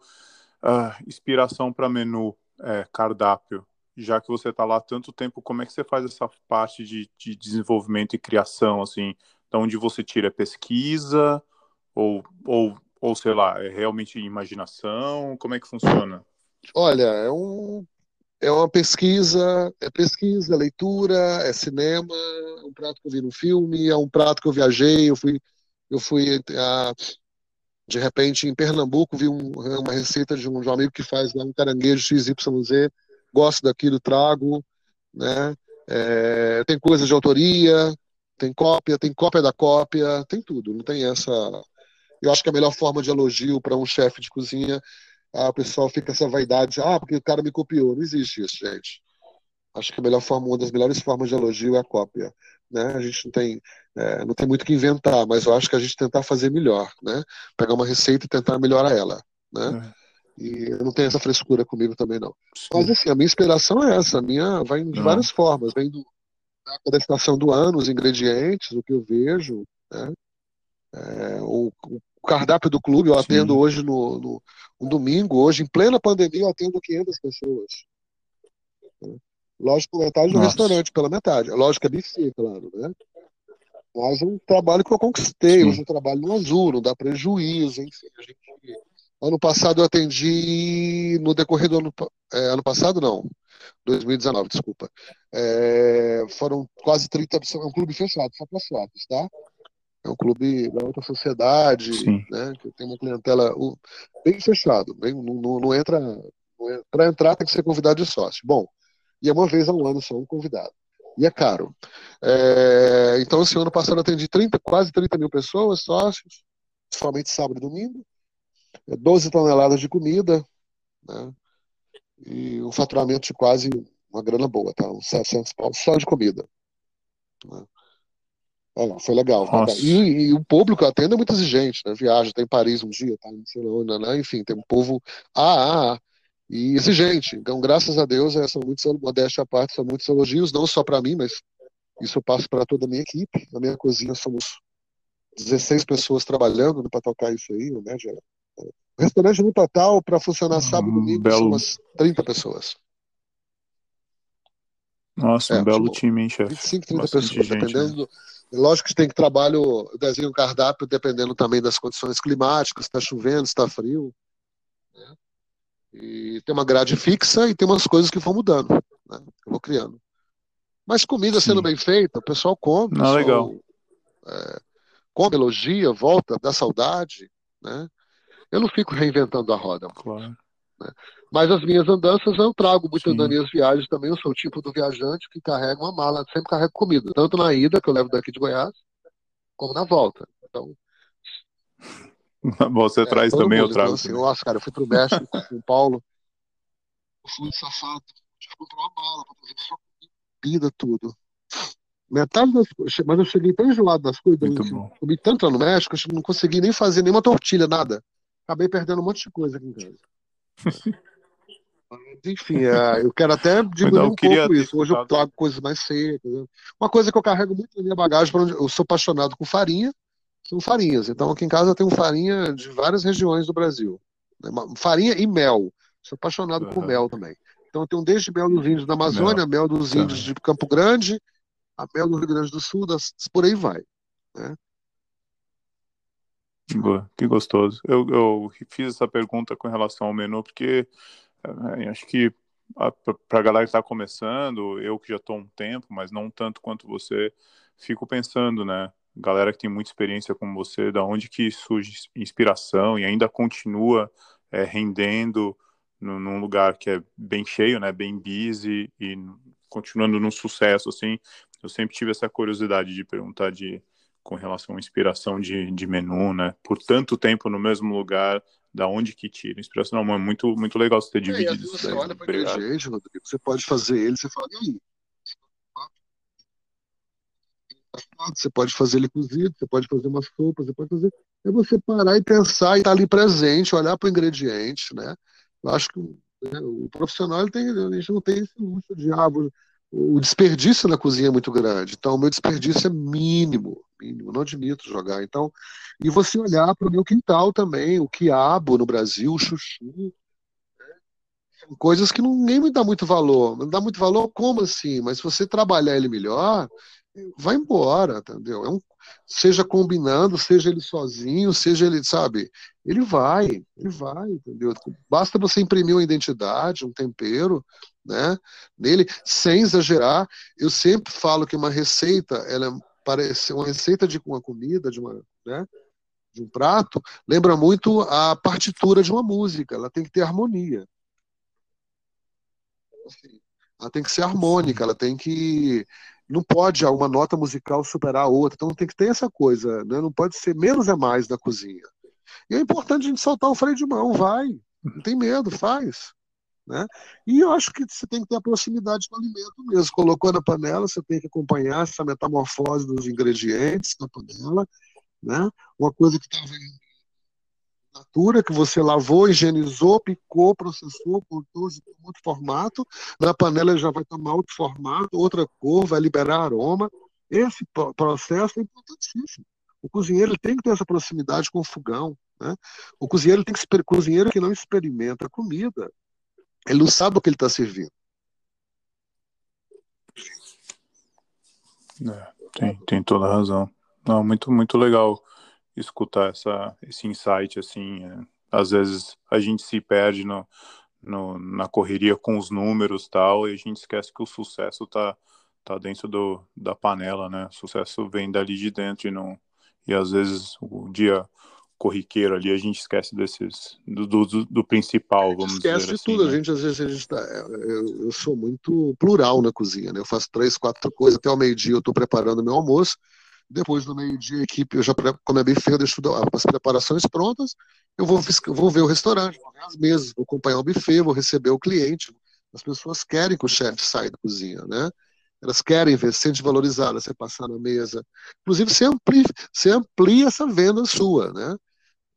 S1: uh, inspiração para menu, é, cardápio. Já que você tá lá tanto tempo, como é que você faz essa parte de, de desenvolvimento e criação, assim? Da onde você tira pesquisa ou, ou, ou, sei lá, é realmente imaginação? Como é que funciona?
S2: Olha, é um é uma pesquisa, é pesquisa, leitura, é cinema, é um prato que eu vi no filme, é um prato que eu viajei, eu fui, eu fui a, de repente em Pernambuco vi um, uma receita de um, de um, amigo que faz um caranguejo XYZ, gosto daquilo, trago, né? É, tem coisa de autoria, tem cópia, tem cópia da cópia, tem tudo, não tem essa. Eu acho que a melhor forma de elogio para um chefe de cozinha ah, o pessoal fica essa vaidade, ah, porque o cara me copiou. Não existe isso, gente. Acho que a melhor forma, uma das melhores formas de elogio é a cópia. Né? A gente não tem, é, não tem muito que inventar, mas eu acho que a gente tentar fazer melhor, né? Pegar uma receita e tentar melhorar ela, né? É. E eu não tenho essa frescura comigo também, não. Sim. Mas assim, a minha inspiração é essa, a minha vai de várias formas, vem do, da estação do ano, os ingredientes, o que eu vejo, né? É, o, o, cardápio do clube, eu atendo Sim. hoje no, no um domingo, hoje, em plena pandemia, eu atendo 500 pessoas. Lógico, metade do restaurante, pela metade. Lógico é buffet, claro, né? Mas é um trabalho que eu conquistei. Sim. Hoje eu trabalho no Azul, não dá prejuízo, enfim. Gente... Ano passado eu atendi, no decorrer do ano, é, ano passado, não, 2019, desculpa. É, foram quase 30, é um clube fechado, só para sócios, tá? É um clube da alta sociedade, né, que tem uma clientela bem fechado, bem, não, não entra. Para entrar tem que ser convidado de sócio. Bom, e é uma vez ao ano só um convidado. E é caro. É, então, esse ano passado eu atendi 30, quase 30 mil pessoas, sócios, somente sábado e domingo, 12 é, toneladas de comida, né, e um faturamento de quase uma grana boa, tá? Uns 700 pau só de comida. Né. É, foi legal. E, e, o público atende é muito exigente, né? Viaja, tem Paris um dia, tá em Barcelona, né? Enfim, tem um povo ah, ah, ah, e exigente. Então, graças a Deus, é, são muitos, modéstia à parte, são muitos elogios, não só para mim, mas isso eu passo para toda a minha equipe. Na minha cozinha somos 16 pessoas trabalhando para tocar isso aí, né? Já, o restaurante no total, para funcionar sábado e domingo, belo... são umas 30 pessoas.
S1: Nossa, é, um belo tipo, time, hein, chefe?
S2: 25, 30 Bastante pessoas, gente, dependendo né? do Lógico que tem que trabalho, desenho cardápio, dependendo também das condições climáticas, está chovendo, está frio. Né? E tem uma grade fixa e tem umas coisas que vão mudando, né? eu vou criando. Mas comida Sim. sendo bem feita, o pessoal come. Não, pessoal,
S1: legal.
S2: É, come, elogia, volta, dá saudade. Né? Eu não fico reinventando a roda.
S1: Claro.
S2: Né? Mas as minhas andanças eu trago muitas das minhas viagens também. Eu sou o tipo do viajante que carrega uma mala, sempre carrego comida, tanto na ida, que eu levo daqui de Goiás, como na volta. Então.
S1: Você é, traz também,
S2: mundo.
S1: eu trago.
S2: Então, assim, nossa, cara, eu fui pro México, com São Paulo, eu fui safado, tive que comprar uma mala para trazer só comida, tudo. Metade das coisas, mas eu cheguei tão enjoado das coisas, eu comi tanto lá no México, eu não consegui nem fazer nenhuma tortilha, nada. Acabei perdendo um monte de coisa aqui em casa. Enfim, é, eu quero até diminuir um pouco isso. Hoje eu trago coisas mais secas. Né? Uma coisa que eu carrego muito na minha bagagem, eu sou apaixonado com farinha, são farinhas. Então aqui em casa eu tenho farinha de várias regiões do Brasil. Né? Farinha e mel. Sou apaixonado uhum. por mel também. Então eu tenho desde mel dos índios da Amazônia, mel, mel dos tá. índios de Campo Grande, a mel do Rio Grande do Sul, das, por aí vai. Né?
S1: Que gostoso. Eu, eu fiz essa pergunta com relação ao menu porque é, acho que para a galera que está começando, eu que já estou um tempo, mas não tanto quanto você, fico pensando, né? Galera que tem muita experiência como você, da onde que surge inspiração e ainda continua é, rendendo no, num lugar que é bem cheio, né? Bem busy e continuando num sucesso, assim. Eu sempre tive essa curiosidade de perguntar de com relação à inspiração de, de menu, né? Por tanto tempo no mesmo lugar, da onde que tira inspiração? Não, é muito, muito legal você ter dividido é,
S2: isso. Você daí, olha para ingrediente, Rodrigo, você pode fazer ele, você fala, e aí? Você pode fazer ele cozido, você pode fazer uma sopa, você pode fazer. É você parar e pensar e estar tá ali presente, olhar para o ingrediente, né? Eu acho que né, o profissional ele tem, a gente não tem esse luxo de ah, o desperdício na cozinha é muito grande. Então, o meu desperdício é mínimo, mínimo. Não admito jogar. Então, e você olhar para o meu quintal também, o quiabo no Brasil, o chuchu, né? coisas que ninguém me dá muito valor. Não dá muito valor como assim? Mas se você trabalhar ele melhor, vai embora, entendeu? É um, seja combinando, seja ele sozinho, seja ele, sabe? Ele vai, ele vai, entendeu? Basta você imprimir uma identidade, um tempero, né? Nele, sem exagerar. Eu sempre falo que uma receita, ela parece uma receita de uma comida, de uma, né? De um prato, lembra muito a partitura de uma música. Ela tem que ter harmonia. Assim, ela tem que ser harmônica, ela tem que não pode uma nota musical superar a outra, então tem que ter essa coisa, né? não pode ser menos é mais na cozinha. E é importante a gente soltar o freio de mão, vai, não tem medo, faz. Né? E eu acho que você tem que ter a proximidade com o alimento mesmo. Colocou na panela, você tem que acompanhar essa metamorfose dos ingredientes na panela. Né? Uma coisa que estava natura que você lavou, higienizou, picou, processou, cortou, em outro formato. Na panela já vai tomar outro formato, outra cor, vai liberar aroma. Esse processo é importantíssimo. O cozinheiro tem que ter essa proximidade com o fogão. Né? O cozinheiro tem que cozinheiro que não experimenta a comida, ele não sabe o que ele está servindo.
S1: É, tem, tem toda a razão. Não, muito, muito legal escutar essa, esse insight, assim, é, às vezes a gente se perde no, no, na correria com os números tal, e a gente esquece que o sucesso tá, tá dentro do, da panela, né, o sucesso vem dali de dentro e não, e às vezes o dia corriqueiro ali, a gente esquece desses do, do, do principal, vamos
S2: esquece
S1: dizer
S2: assim. tudo, né? a gente às vezes a gente tá, eu, eu, sou muito plural na cozinha, né? Eu faço três, quatro coisas até o meio-dia eu estou preparando meu almoço, depois do meio-dia, a equipe, eu já, como é buffet, eu deixo as preparações prontas. Eu vou, vou ver o restaurante, vou ver as mesas, vou acompanhar o buffet, vou receber o cliente. As pessoas querem que o chefe saia da cozinha, né? Elas querem ver, se sente valorizada, você passar na mesa. Inclusive, você amplia, você amplia essa venda sua, né?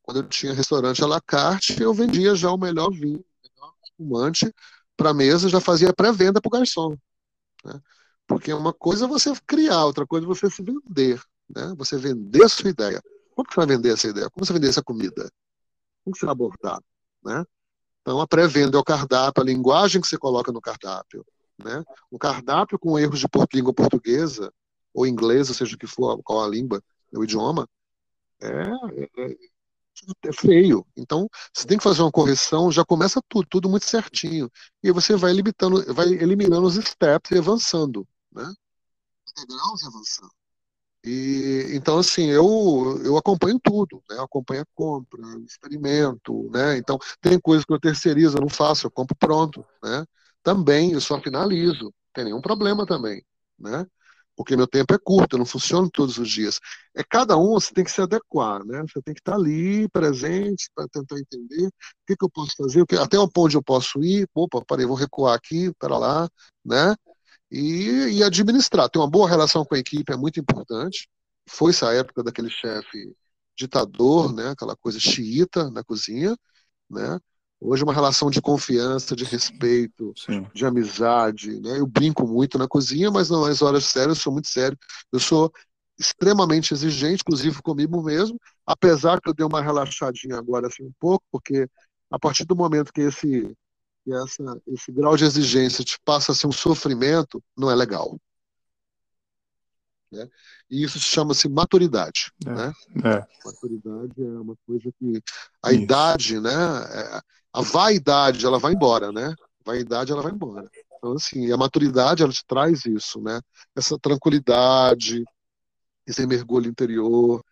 S2: Quando eu tinha restaurante à la carte, eu vendia já o melhor vinho, o melhor espumante para a mesa, já fazia pré-venda para o garçom. Né? Porque uma coisa é você criar, outra coisa é você se vender. Né? Você vender a sua ideia. Como você vai vender essa ideia? Como você vai vender essa comida? Como você vai abordar? Né? Então, a pré-venda é o cardápio, a linguagem que você coloca no cardápio. Né? Um cardápio com erros de língua portuguesa, ou inglês, ou seja o que for, qual a língua, o idioma, é, é, é, feio. Então, você tem que fazer uma correção, já começa tudo, tudo muito certinho. E você vai limitando, vai eliminando os steps e avançando né? Degraus avançando. E, então, assim, eu, eu acompanho tudo, né? Eu acompanho a compra, experimento, né? Então, tem coisas que eu terceirizo, eu não faço, eu compro pronto, né? Também, eu só finalizo, não tem nenhum problema também, né? Porque meu tempo é curto, eu não funciono todos os dias. É cada um, você tem que se adequar, né? Você tem que estar ali, presente, para tentar entender o que, que eu posso fazer, até onde eu posso ir. Opa, parei, vou recuar aqui, para lá, né? e, e administrar. Ter uma boa relação com a equipe é muito importante. Foi essa época daquele chefe ditador, né, aquela coisa xiita na cozinha, né? Hoje é uma relação de confiança, de respeito, Sim. de amizade, né? Eu brinco muito na cozinha, mas nas horas sérias eu sou muito sério. Eu sou extremamente exigente, inclusive comigo mesmo, apesar que eu dei uma relaxadinha agora assim um pouco, porque a partir do momento que esse que essa, esse grau de exigência te passa a ser um sofrimento, não é legal. Né? E isso chama-se maturidade.
S1: É,
S2: né?
S1: é.
S2: Maturidade é uma coisa que. A isso. idade, né? A vaidade, ela vai embora, né? Vaidade, ela vai embora. Então, assim, a maturidade, ela te traz isso, né? Essa tranquilidade, esse mergulho interior,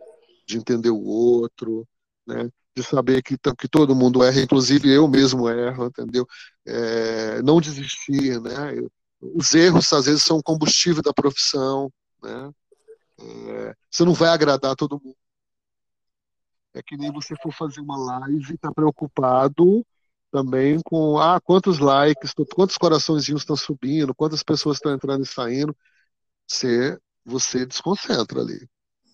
S2: de entender o outro, né? de saber que, que todo mundo erra, inclusive eu mesmo erro, entendeu? É, não desistir, né? Os erros, às vezes, são combustível da profissão, né? É, você não vai agradar todo mundo. É que nem você for fazer uma live e tá preocupado também com ah, quantos likes, quantos coraçõezinhos estão subindo, quantas pessoas estão entrando e saindo. Você, você desconcentra ali.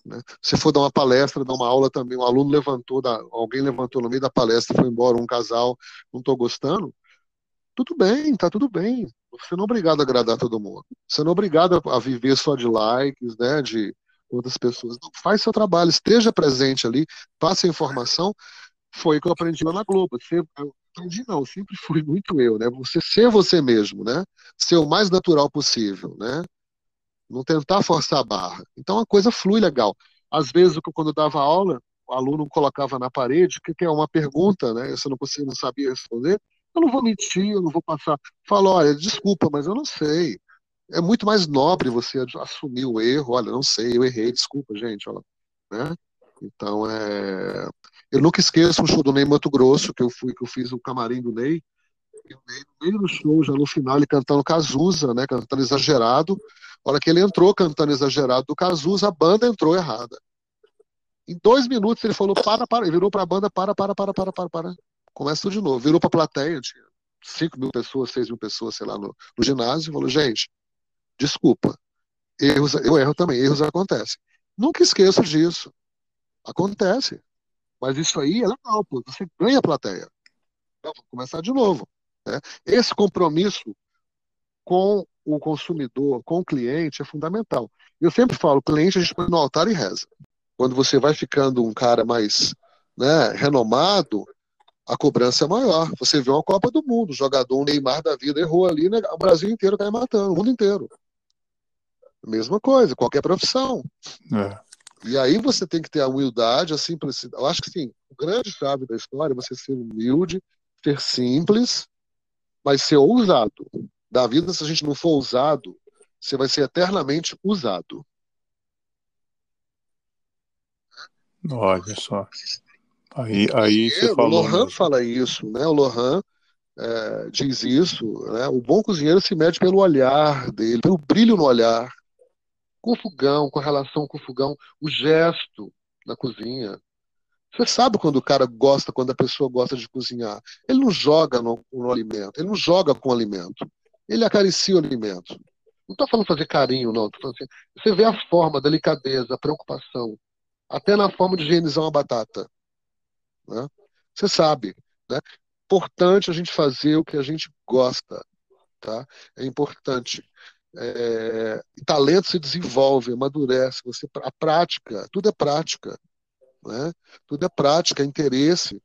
S2: Né? Se for dar uma palestra, dar uma aula também, um aluno levantou, alguém levantou no meio da palestra, foi embora, um casal, não estou gostando, tudo bem, tá tudo bem. Você não é obrigado a agradar todo mundo. Você não é obrigado a viver só de likes, né, de outras pessoas. Não, faz seu trabalho, esteja presente ali, passe a informação. Foi o que eu aprendi lá na Globo. Eu aprendi não, sempre fui muito eu, né? Você ser você mesmo, né? Ser o mais natural possível, né? Não tentar forçar a barra. Então a coisa flui legal. Às vezes, quando eu dava aula, o aluno colocava na parede, que é uma pergunta, né? Você não conseguia, não sabia responder. Eu não vou mentir, eu não vou passar. Falo, olha, desculpa, mas eu não sei. É muito mais nobre você assumir o erro. Olha, não sei, eu errei, desculpa, gente. Olha, né? Então, é... eu nunca esqueço um show do Ney Mato Grosso, que eu fui, que eu fiz o camarim do Ney. E o Ney, no meio do show, já no final, ele cantando Cazuza, né? Cantando exagerado. A hora que ele entrou cantando exagerado do Cazuza, a banda entrou errada. Em dois minutos ele falou: para, para. Ele virou para a banda: para, para, para, para, para, para. Começa tudo de novo. Virou para a plateia, tinha 5 mil pessoas, 6 mil pessoas, sei lá, no, no ginásio, e falou: gente, desculpa. Erros, eu erro também, erros acontecem. Nunca esqueço disso. Acontece. Mas isso aí é legal, pô. Você ganha a plateia. Então, vou começar de novo. Né? Esse compromisso com o consumidor, com o cliente, é fundamental. Eu sempre falo, cliente a gente põe no altar e reza. Quando você vai ficando um cara mais né, renomado, a cobrança é maior. Você vê uma Copa do Mundo, o jogador, Neymar da vida errou ali, né, o Brasil inteiro cai matando, o mundo inteiro. Mesma coisa, qualquer profissão. É. E aí você tem que ter a humildade, a simplicidade. Eu acho que sim, o grande chave da história é você ser humilde, ser simples, mas ser ousado da vida, se a gente não for usado, você vai ser eternamente usado.
S1: Olha só. Aí, aí você falou.
S2: O Lohan fala isso, né? O Lohan é, diz isso. Né? O bom cozinheiro se mede pelo olhar dele, pelo brilho no olhar, com o fogão, com relação com o fogão, o gesto na cozinha. Você sabe quando o cara gosta, quando a pessoa gosta de cozinhar. Ele não joga no, no alimento, ele não joga com o alimento ele acaricia o alimento. Não estou falando fazer carinho, não. Assim, você vê a forma, a delicadeza, a preocupação, até na forma de higienizar uma batata. Né? Você sabe. Né? Importante a gente fazer o que a gente gosta. Tá? É importante. É, talento se desenvolve, amadurece. Você, a prática, tudo é prática. Né? Tudo é prática, é interesse.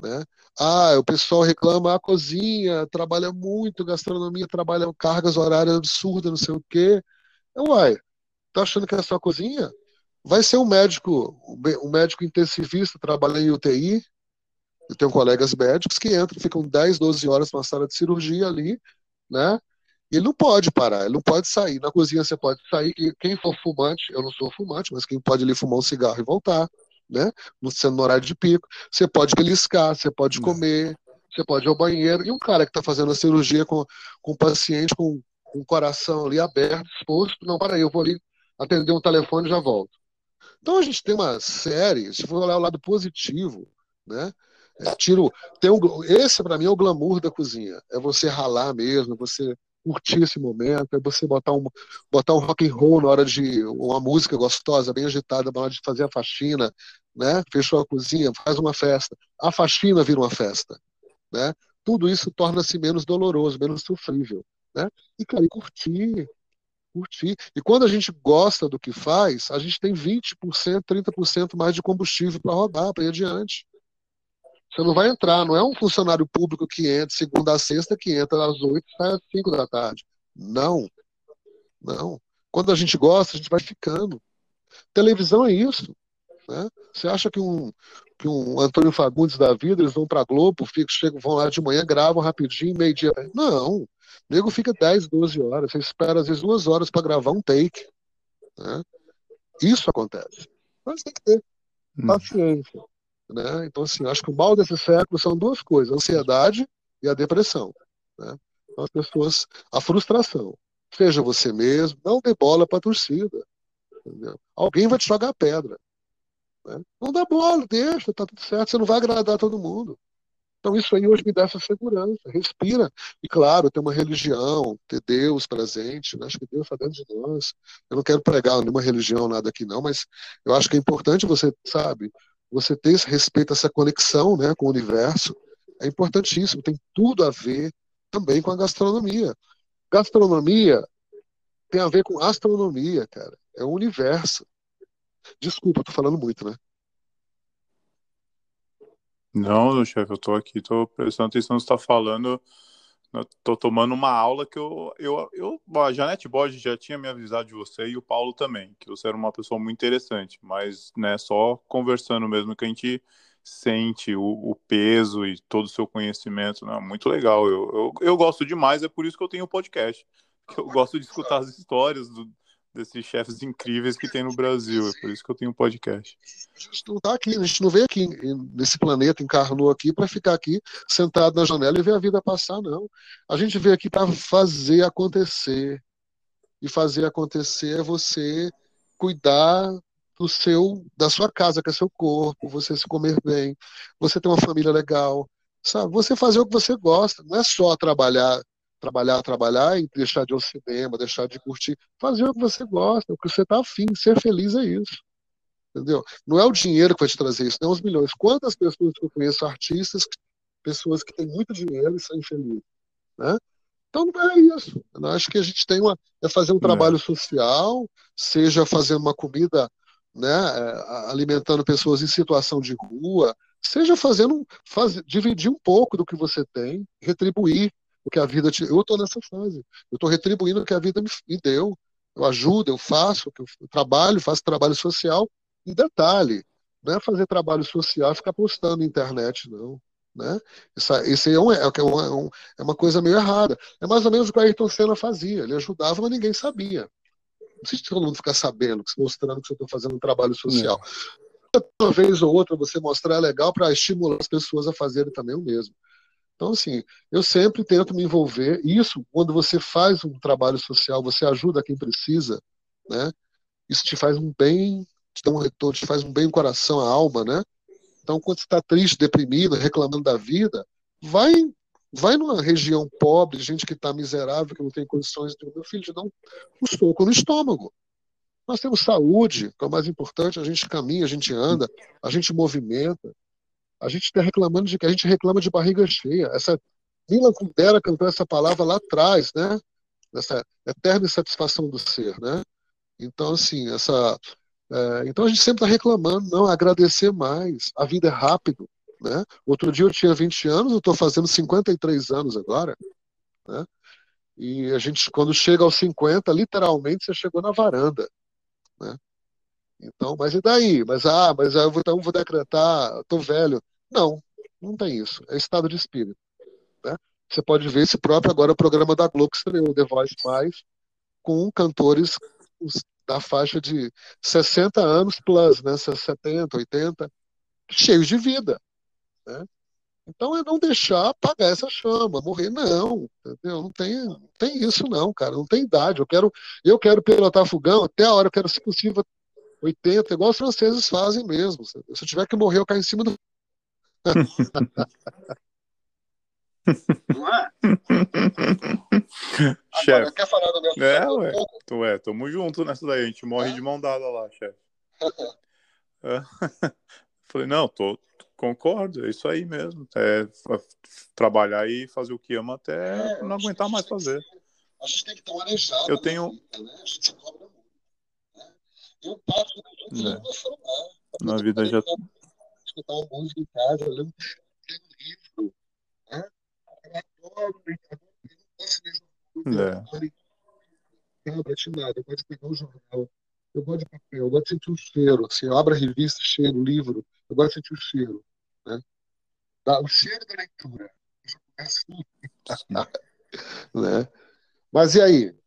S2: Né? Ah, o pessoal reclama, a cozinha trabalha muito, gastronomia trabalha cargas horárias absurdas, não sei o quê. Uai, tá achando que é só cozinha? Vai ser um médico, um médico intensivista, trabalha em UTI. Eu tenho colegas médicos que entram, ficam 10, 12 horas na sala de cirurgia ali, né? E ele não pode parar, ele não pode sair. Na cozinha você pode sair, quem for fumante, eu não sou fumante, mas quem pode ali fumar um cigarro e voltar né? Sendo no horário de pico. Você pode beliscar, você pode comer, você pode ir ao banheiro. E um cara que está fazendo a cirurgia com, com um paciente com, com o coração ali aberto, exposto, não, para aí, eu vou ali atender um telefone e já volto. Então a gente tem uma série, se for olhar o lado positivo, né? É, tiro, tem um, esse para mim é o glamour da cozinha. É você ralar mesmo, você curtir esse momento, é você botar um, botar um rock and roll na hora de uma música gostosa, bem agitada, na hora de fazer a faxina, né? Fechou a cozinha, faz uma festa. A faxina vira uma festa, né? Tudo isso torna-se menos doloroso, menos sofrível, né? E cara, e curtir, curtir. E quando a gente gosta do que faz, a gente tem 20%, 30% mais de combustível para rodar, para ir adiante. Você não vai entrar, não é um funcionário público que entra segunda a sexta, que entra às oito e sai às cinco da tarde. Não. Não. Quando a gente gosta, a gente vai ficando. Televisão é isso. Né? Você acha que um, que um Antônio Fagundes da vida, eles vão para a Globo, ficam, chegam, vão lá de manhã, gravam rapidinho, meio-dia. Não. O nego fica 10, 12 horas. Você espera, às vezes, duas horas para gravar um take. Né? Isso acontece. Mas tem que ter hum. paciência. Né? Então, assim, acho que o mal desse século são duas coisas: a ansiedade e a depressão. Né? Então, as pessoas, a frustração. Seja você mesmo, não dê bola para a torcida. Entendeu? Alguém vai te jogar pedra. Né? Não dá bola, deixa, tá tudo certo, você não vai agradar todo mundo. Então isso aí hoje me dá essa segurança, respira. E claro, ter uma religião, ter Deus presente, né? acho que Deus está dentro de nós. Eu não quero pregar nenhuma religião, nada aqui não, mas eu acho que é importante você, sabe, você ter esse respeito, essa conexão né, com o universo. É importantíssimo, tem tudo a ver também com a gastronomia. Gastronomia tem a ver com astronomia, cara. É o universo. Desculpa, eu tô falando muito, né?
S1: Não, chefe, eu tô aqui, tô prestando atenção no que você tá falando. Eu tô tomando uma aula que eu, eu, eu a Janete Borges já tinha me avisado de você e o Paulo também, que você era uma pessoa muito interessante, mas, né, só conversando mesmo que a gente sente o, o peso e todo o seu conhecimento, né, muito legal. Eu, eu, eu gosto demais, é por isso que eu tenho o podcast, que eu gosto de escutar as histórias do, desses chefes incríveis que tem no Brasil. É por isso que eu tenho um podcast.
S2: A gente não tá aqui, a gente não veio aqui nesse planeta, encarnou aqui para ficar aqui sentado na janela e ver a vida passar, não. A gente veio aqui para fazer acontecer. E fazer acontecer é você cuidar do seu, da sua casa, que é seu corpo, você se comer bem, você ter uma família legal, sabe? Você fazer o que você gosta, não é só trabalhar trabalhar, trabalhar e deixar de ir ao cinema, deixar de curtir, fazer o que você gosta, o que você está afim, ser feliz é isso. Entendeu? Não é o dinheiro que vai te trazer isso, não é os milhões. Quantas pessoas que eu conheço, artistas, pessoas que têm muito dinheiro e são infelizes, né? Então não é isso. Eu acho que a gente tem uma é fazer um é. trabalho social, seja fazendo uma comida, né, é, alimentando pessoas em situação de rua, seja fazendo faz, dividir um pouco do que você tem, retribuir o que a vida te. Eu estou nessa fase. Eu estou retribuindo o que a vida me, deu. Eu ajudo, eu faço, eu trabalho, faço trabalho social. Em detalhe, não é fazer trabalho social e ficar postando na internet, não. Né? Isso, é, um, é, é, uma, é uma coisa meio errada. É mais ou menos o que o Ayrton Senna fazia. Ele ajudava, mas ninguém sabia. Não precisa todo mundo ficar sabendo, mostrando que você está fazendo um trabalho social. É. Uma vez ou outra você mostrar é legal para estimular as pessoas a fazerem também o mesmo. Então, assim, eu sempre tento me envolver. Isso, quando você faz um trabalho social, você ajuda quem precisa, né? Isso te faz um bem, te dá um retorno, te faz um bem no coração, a alma, né? Então, quando você está triste, deprimido, reclamando da vida, vai vai numa região pobre, gente que está miserável, que não tem condições de meu filho, de dar um, um soco no estômago. Nós temos saúde, que é o mais importante, a gente caminha, a gente anda, a gente movimenta, a gente está reclamando de que a gente reclama de barriga cheia. Essa Milan Kundera cantou essa palavra lá atrás, né? Essa eterna insatisfação do ser, né? Então, assim, essa. É, então a gente sempre está reclamando, não, agradecer mais. A vida é rápido, né? Outro dia eu tinha 20 anos, eu estou fazendo 53 anos agora, né? E a gente, quando chega aos 50, literalmente você chegou na varanda, né? Então, mas e daí? Mas ah, mas eu vou, então vou decretar, tô velho. Não, não tem isso. É estado de espírito. Né? Você pode ver esse próprio agora o programa da Globo que estreou, The Voice Mais, com cantores da faixa de 60 anos plus, né? 70, 80, cheios de vida. Né? Então é não deixar apagar essa chama, morrer, não, entendeu? Não tem, não tem isso não, cara, não tem idade. Eu quero, eu quero pilotar fogão até a hora, eu quero, se possível, 80, igual os franceses fazem mesmo. Se eu tiver que morrer, eu caio em cima do
S1: não é? chefe. Quer falar do meu É, ué. Tu é, tamo junto nessa daí. A gente morre é? de mão dada lá, chefe. é. Falei, não, tô, concordo, é isso aí mesmo. É, trabalhar e fazer o que ama até é, não aguentar mais fazer.
S2: a gente tem que estar manejado.
S1: Eu tenho.
S2: Vida, né? A gente cobra muito. Né? Eu passo do
S1: é. Na vida já
S2: escutar uma música em casa, ler um, livro. Né? Eu adoro, eu não posso
S1: mesmo. É.
S2: tablet, nada. Eu gosto de pegar o jornal. Eu gosto de papel, eu gosto de sentir o cheiro. Assim, eu abro a revista, cheiro, livro. Eu gosto de sentir o cheiro. Né? O cheiro da leitura. né? Mas e aí?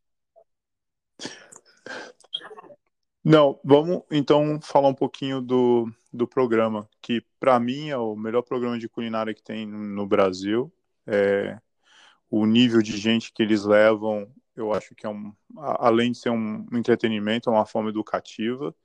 S1: Não, vamos então falar um pouquinho do, do programa, que para mim é o melhor programa de culinária que tem no Brasil. É, o nível de gente que eles levam, eu acho que é um, além de ser um entretenimento, é uma forma educativa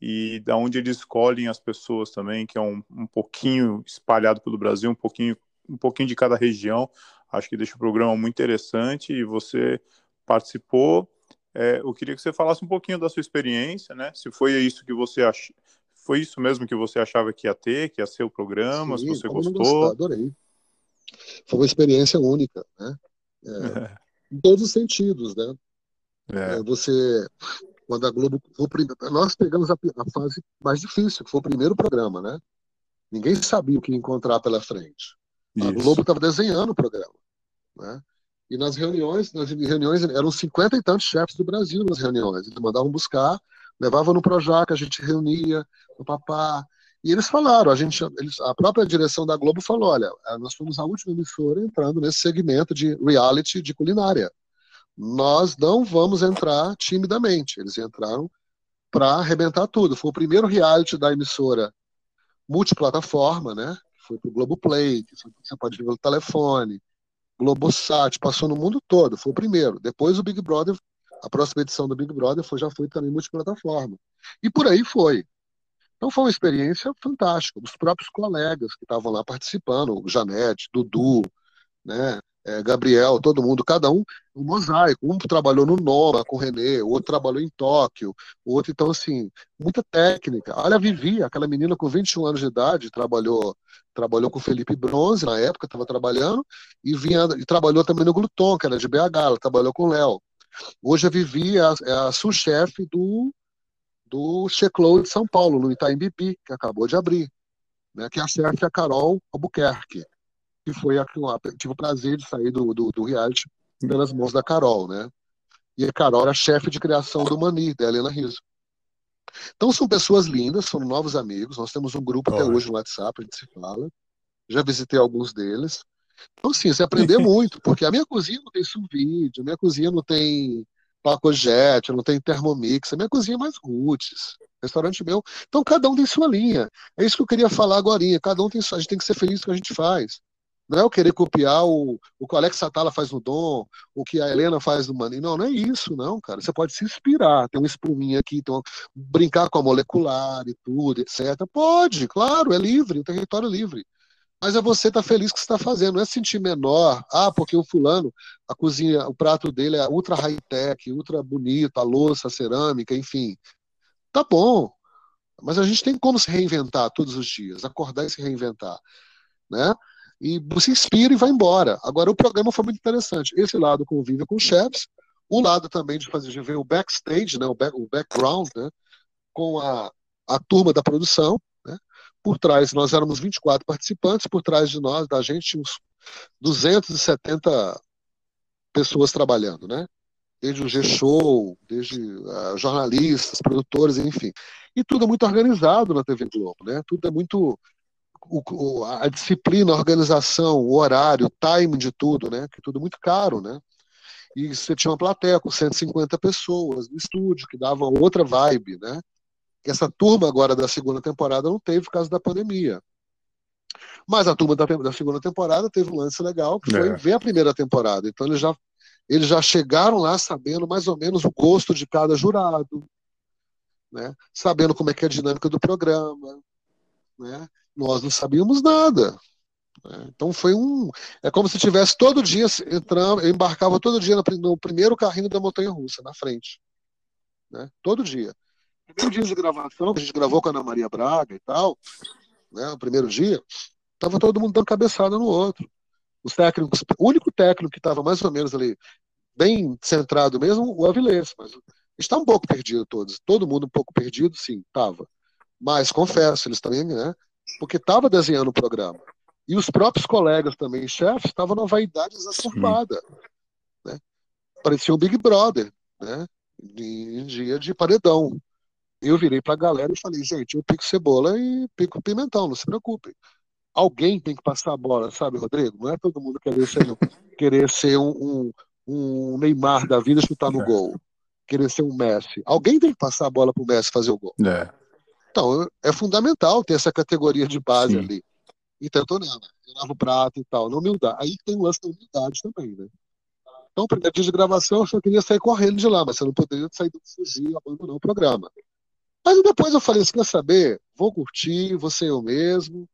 S1: e da onde eles escolhem as pessoas também, que é um, um pouquinho espalhado pelo Brasil, um pouquinho, um pouquinho de cada região. Acho que deixa o programa muito interessante e você participou. É, eu queria que você falasse um pouquinho da sua experiência, né? Se foi isso que você ach... foi isso mesmo que você achava que ia ter, que ia ser o programa, Sim, se você gostou. Gostar,
S2: adorei. Foi uma experiência única, né? É, em todos os sentidos, né? É. é você, quando a Globo, nós pegamos a, a, fase mais difícil, que foi o primeiro programa, né? Ninguém sabia o que encontrar pela frente. Isso. A Globo estava desenhando o programa, né? E nas reuniões, nas reuniões eram cinquenta e tantos chefes do Brasil nas reuniões. Eles mandavam buscar, levavam no Projac, a gente reunia, no papá, e eles falaram, a, gente, eles, a própria direção da Globo falou: olha, nós fomos a última emissora entrando nesse segmento de reality de culinária. Nós não vamos entrar timidamente. Eles entraram para arrebentar tudo. Foi o primeiro reality da emissora multiplataforma, né? Foi para o Globoplay, que você pode ver pelo telefone, Globosat, passou no mundo todo, foi o primeiro. Depois o Big Brother, a próxima edição do Big Brother foi, já foi também multiplataforma. E por aí foi. Então foi uma experiência fantástica. Os próprios colegas que estavam lá participando, o Janete, Dudu, né, é, Gabriel, todo mundo, cada um, um mosaico. Um trabalhou no Noma com o Renê, o outro trabalhou em Tóquio, outro, então, assim, muita técnica. Olha a Vivi, aquela menina com 21 anos de idade, trabalhou trabalhou com o Felipe Bronze na época, estava trabalhando, e, vinha, e trabalhou também no Gluton, que era de BH, ela trabalhou com o Léo. Hoje a Vivi é a, é a sous-chefe do do Checlow de São Paulo, no Itaim Bibi, que acabou de abrir, né, que é a chefe a Carol Albuquerque, que foi a que eu tive o prazer de sair do, do, do reality pelas mãos da Carol, né? E a Carol era chefe de criação do Mani, da Helena Rizzo. Então são pessoas lindas, são novos amigos, nós temos um grupo até hoje no WhatsApp, a gente se fala, já visitei alguns deles. Então, sim, você aprender muito, porque a minha cozinha não tem sous vide, a minha cozinha não tem Pacojet, não tem Thermomix, a minha cozinha é mais roots, restaurante meu. Então cada um tem sua linha. É isso que eu queria falar agora. Cada um tem sua, a gente tem que ser feliz com o que a gente faz. Não é eu querer copiar o, o que o Alex Satala faz no Dom, o que a Helena faz no Mani. Não, não é isso, não, cara. Você pode se inspirar, ter um espuminha aqui, então, brincar com a molecular e tudo, etc. Pode, claro, é livre, o território livre mas é você estar tá feliz que está fazendo, não é sentir menor, ah, porque o fulano, a cozinha, o prato dele é ultra high-tech, ultra bonito, a louça, a cerâmica, enfim. Tá bom, mas a gente tem como se reinventar todos os dias, acordar e se reinventar, né? E se inspira e vai embora. Agora, o programa foi muito interessante. Esse lado convive com os chefs, o lado também de fazer de ver o backstage, né, o, back, o background, né, com a, a turma da produção, por trás, nós éramos 24 participantes, por trás de nós, da gente, uns 270 pessoas trabalhando, né? Desde o G-Show, desde uh, jornalistas, produtores, enfim. E tudo é muito organizado na TV Globo, né? Tudo é muito. O, a disciplina, a organização, o horário, o time de tudo, né? Que tudo é muito caro, né? E você tinha uma plateia com 150 pessoas no estúdio, que dava outra vibe, né? Essa turma agora da segunda temporada não teve por causa da pandemia. Mas a turma da, da segunda temporada teve um lance legal, que foi é. ver a primeira temporada. Então eles já, eles já chegaram lá sabendo mais ou menos o gosto de cada jurado, né? sabendo como é que é a dinâmica do programa. Né? Nós não sabíamos nada. Né? Então foi um. É como se tivesse todo dia entrando, eu embarcava todo dia no, no primeiro carrinho da montanha russa, na frente. Né? Todo dia primeiro dia de gravação, que a gente gravou com a Ana Maria Braga e tal, né, o primeiro dia, tava todo mundo dando cabeçada no outro. Os técnicos, o único técnico que estava mais ou menos ali, bem centrado mesmo, o Avilés, mas está um pouco perdido todos, todo mundo um pouco perdido, sim, tava. Mas confesso, eles também, né, porque estava desenhando o programa. E os próprios colegas também, chefes, estavam na vaidade exacerbada. Né? Parecia um Big Brother. Né? em dia de paredão. Eu virei para a galera e falei, gente, eu pico cebola e pico pimentão, não se preocupem. Alguém tem que passar a bola, sabe, Rodrigo? Não é todo mundo querer ser, querer ser um, um, um Neymar da vida chutar no é. gol. Querer ser um Messi. Alguém tem que passar a bola para o Messi fazer o gol.
S1: É.
S2: Então, é fundamental ter essa categoria de base Sim. ali. Então, eu tô nela. Eu lavo o prato e tal. Na humildade. Aí tem o lance da humildade também, né? Então, primeiro dia de gravação, eu só queria sair correndo de lá, mas você não poderia sair, fugir, abandonar o programa. Mas depois eu falei, você quer saber? Vou curtir, vou ser eu mesmo,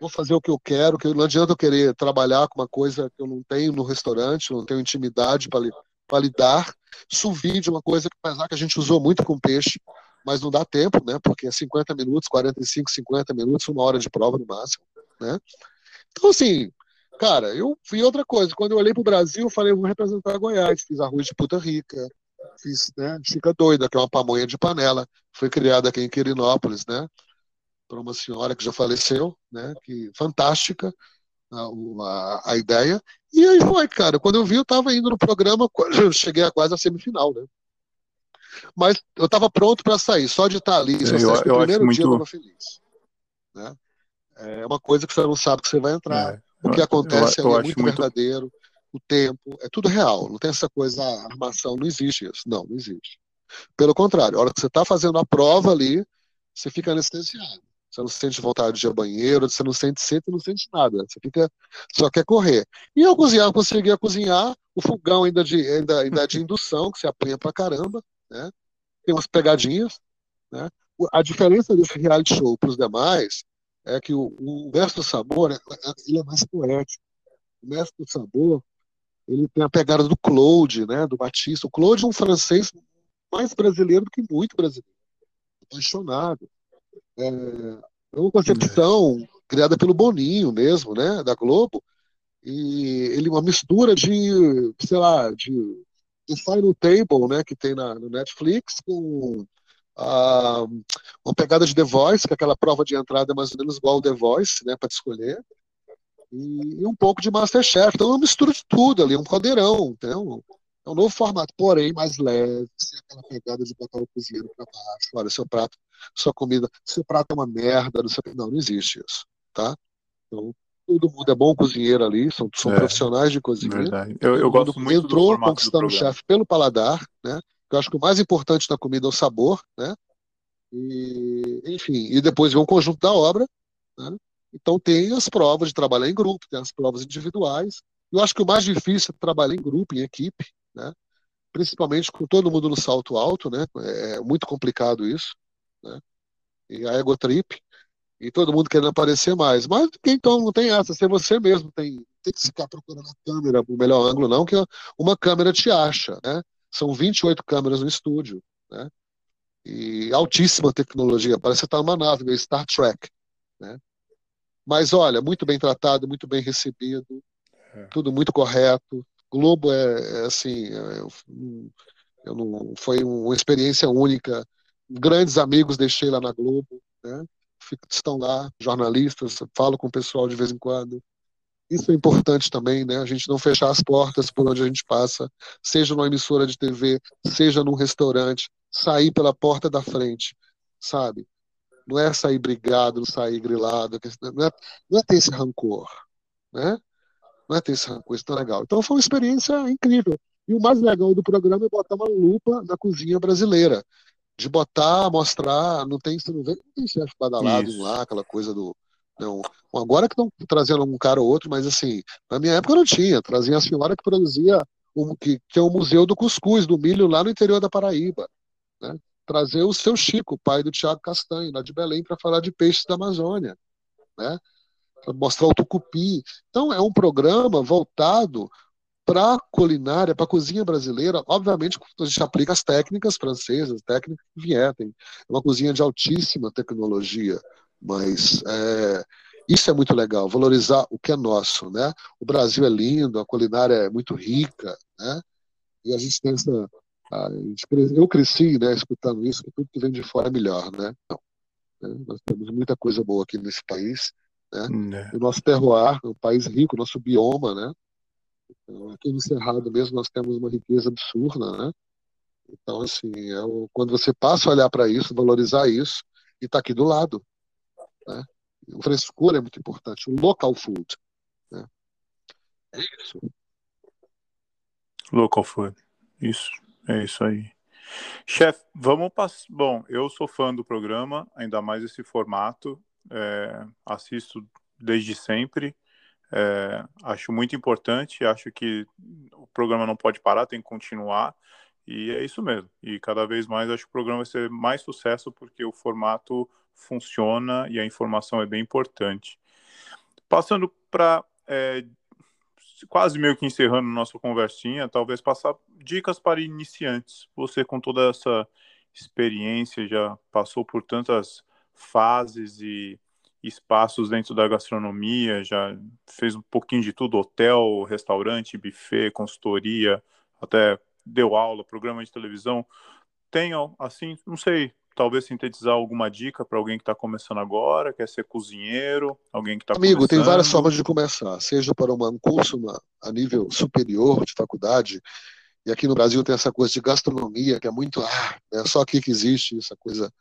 S2: vou fazer o que eu quero, que não adianta eu querer trabalhar com uma coisa que eu não tenho no restaurante, não tenho intimidade para lidar. Sous-vide, uma coisa que, apesar que a gente usou muito com peixe, mas não dá tempo, né? Porque é 50 minutos, 45, 50 minutos, uma hora de prova no máximo, né? Então, assim, Cara, eu vi outra coisa. Quando eu olhei pro Brasil, eu falei, eu vou representar Goiás. Fiz arroz de puta rica, fiz, né, Chica Doida, que é uma pamonha de panela. Foi criada aqui em Quirinópolis, né? Por uma senhora que já faleceu, né? Que fantástica a, a, a ideia. E aí foi, cara. Quando eu vi, eu tava indo no programa, cheguei a quase a semifinal, né? Mas eu estava pronto para sair, só de estar tá ali.
S1: É, eu, eu, eu primeiro dia muito...
S2: eu feliz. Né? É uma coisa que você não sabe que você vai entrar. É. O que acontece eu, eu é muito, muito verdadeiro, o tempo, é tudo real. Não tem essa coisa, a armação, não existe isso. Não, não existe. Pelo contrário, a hora que você está fazendo a prova ali, você fica anestesiado. Você não sente vontade de ir ao banheiro, você não sente sede, não sente nada. Você fica, só quer correr. E eu cozinhar, conseguia cozinhar, o fogão ainda de, ainda, ainda de indução, que você apanha pra caramba, né? Tem umas pegadinhas, né? A diferença desse reality show para os demais é que o, o Mestre do Sabor é, é, ele é mais poético. O Mestre do Sabor ele tem a pegada do Claude, né, do Batista. O Claude é um francês mais brasileiro do que muito brasileiro. Apaixonado. É, é uma concepção é. criada pelo Boninho mesmo, né, da Globo. E ele uma mistura de, sei lá, de The Final Table, né, que tem na, no Netflix, com uh, uma pegada de The Voice, que é aquela prova de entrada mais ou menos igual ao The Voice, né, para escolher, e, e, um pouco de Masterchef. Então é uma mistura de tudo ali, um caldeirão, então, é um novo formato, porém mais leve, sem aquela pegada de botar o cozinheiro para baixo. Olha, seu prato, sua comida, seu prato é uma merda, não, não existe isso, tá? Então, todo mundo é bom cozinheiro ali, são, são é, profissionais de cozinha.
S1: Verdade. Eu, eu gosto muito
S2: entrou do conquistando o chefe pelo paladar, né? Eu acho que o mais importante na comida é o sabor, né? E, enfim, e depois vem um conjunto da obra, né? Então tem as provas de trabalhar em grupo, tem as provas individuais. Eu acho que o mais difícil é trabalhar em grupo, em equipe, né? Principalmente com todo mundo no salto alto, né? É muito complicado isso, né? E a ego trip e todo mundo querendo aparecer mais. Mas então não tem essa, ser você mesmo tem tem que ficar procurando a câmera, o melhor ângulo não, que uma câmera te acha, né? São 28 câmeras no estúdio, né? E altíssima tecnologia, parece que está numa nave, meio Star Trek, né? Mas olha, muito bem tratado, muito bem recebido, é. tudo muito correto. Globo é, é assim, é, eu não, foi uma experiência única. Grandes amigos deixei lá na Globo, né? Estão lá, jornalistas, falo com o pessoal de vez em quando. Isso é importante também, né? A gente não fechar as portas por onde a gente passa, seja numa emissora de TV, seja num restaurante, sair pela porta da frente, sabe? Não é sair brigado, não sair grilado, não é, não é ter esse rancor, né? Não é ter esse rancor, isso tá legal. Então foi uma experiência incrível. E o mais legal do programa é botar uma lupa na cozinha brasileira. De botar, mostrar, não tem, você não vê, não tem chefe badalado lá, aquela coisa do, não, agora que estão trazendo um cara ou outro, mas assim, na minha época não tinha. Trazia a senhora que produzia, um, que, que é o Museu do Cuscuz, do milho, lá no interior da Paraíba. Né? Trazer o seu Chico, pai do Tiago Castanho, lá de Belém, para falar de peixes da Amazônia. Né? Para mostrar o tucupi. Então, é um programa voltado para a culinária, para a cozinha brasileira, obviamente a gente aplica as técnicas francesas, técnicas que vieram. É uma cozinha de altíssima tecnologia, mas é, isso é muito legal, valorizar o que é nosso, né? O Brasil é lindo, a culinária é muito rica, né? E a gente tem essa... A gente, eu cresci, né, escutando isso, que tudo que vem de fora é melhor, né? Não. Né? Nós temos muita coisa boa aqui nesse país, né? É. O nosso terroir, é um país rico, o nosso bioma, né? Então, aqui no Cerrado mesmo nós temos uma riqueza absurda, né? Então, assim, é o, quando você passa a olhar para isso, valorizar isso, e está aqui do lado. Né? O frescura é muito importante, o local food. Né? É isso.
S1: Local food. Isso, é isso aí. Chefe, vamos passar. Bom, eu sou fã do programa, ainda mais esse formato. É, assisto desde sempre. É, acho muito importante. Acho que o programa não pode parar, tem que continuar. E é isso mesmo. E cada vez mais acho que o programa vai ser mais sucesso porque o formato funciona e a informação é bem importante. Passando para é, quase meio que encerrando nossa conversinha, talvez passar dicas para iniciantes. Você, com toda essa experiência, já passou por tantas fases e espaços dentro da gastronomia, já fez um pouquinho de tudo: hotel, restaurante, buffet, consultoria, até deu aula, programa de televisão. Tenham, assim, não sei, talvez sintetizar alguma dica para alguém que está começando agora, quer ser cozinheiro, alguém que está
S2: Amigo,
S1: começando.
S2: tem várias formas de começar, seja para uma, um curso a nível superior de faculdade, e aqui no Brasil tem essa coisa de gastronomia, que é muito, ah, é só aqui que existe essa coisa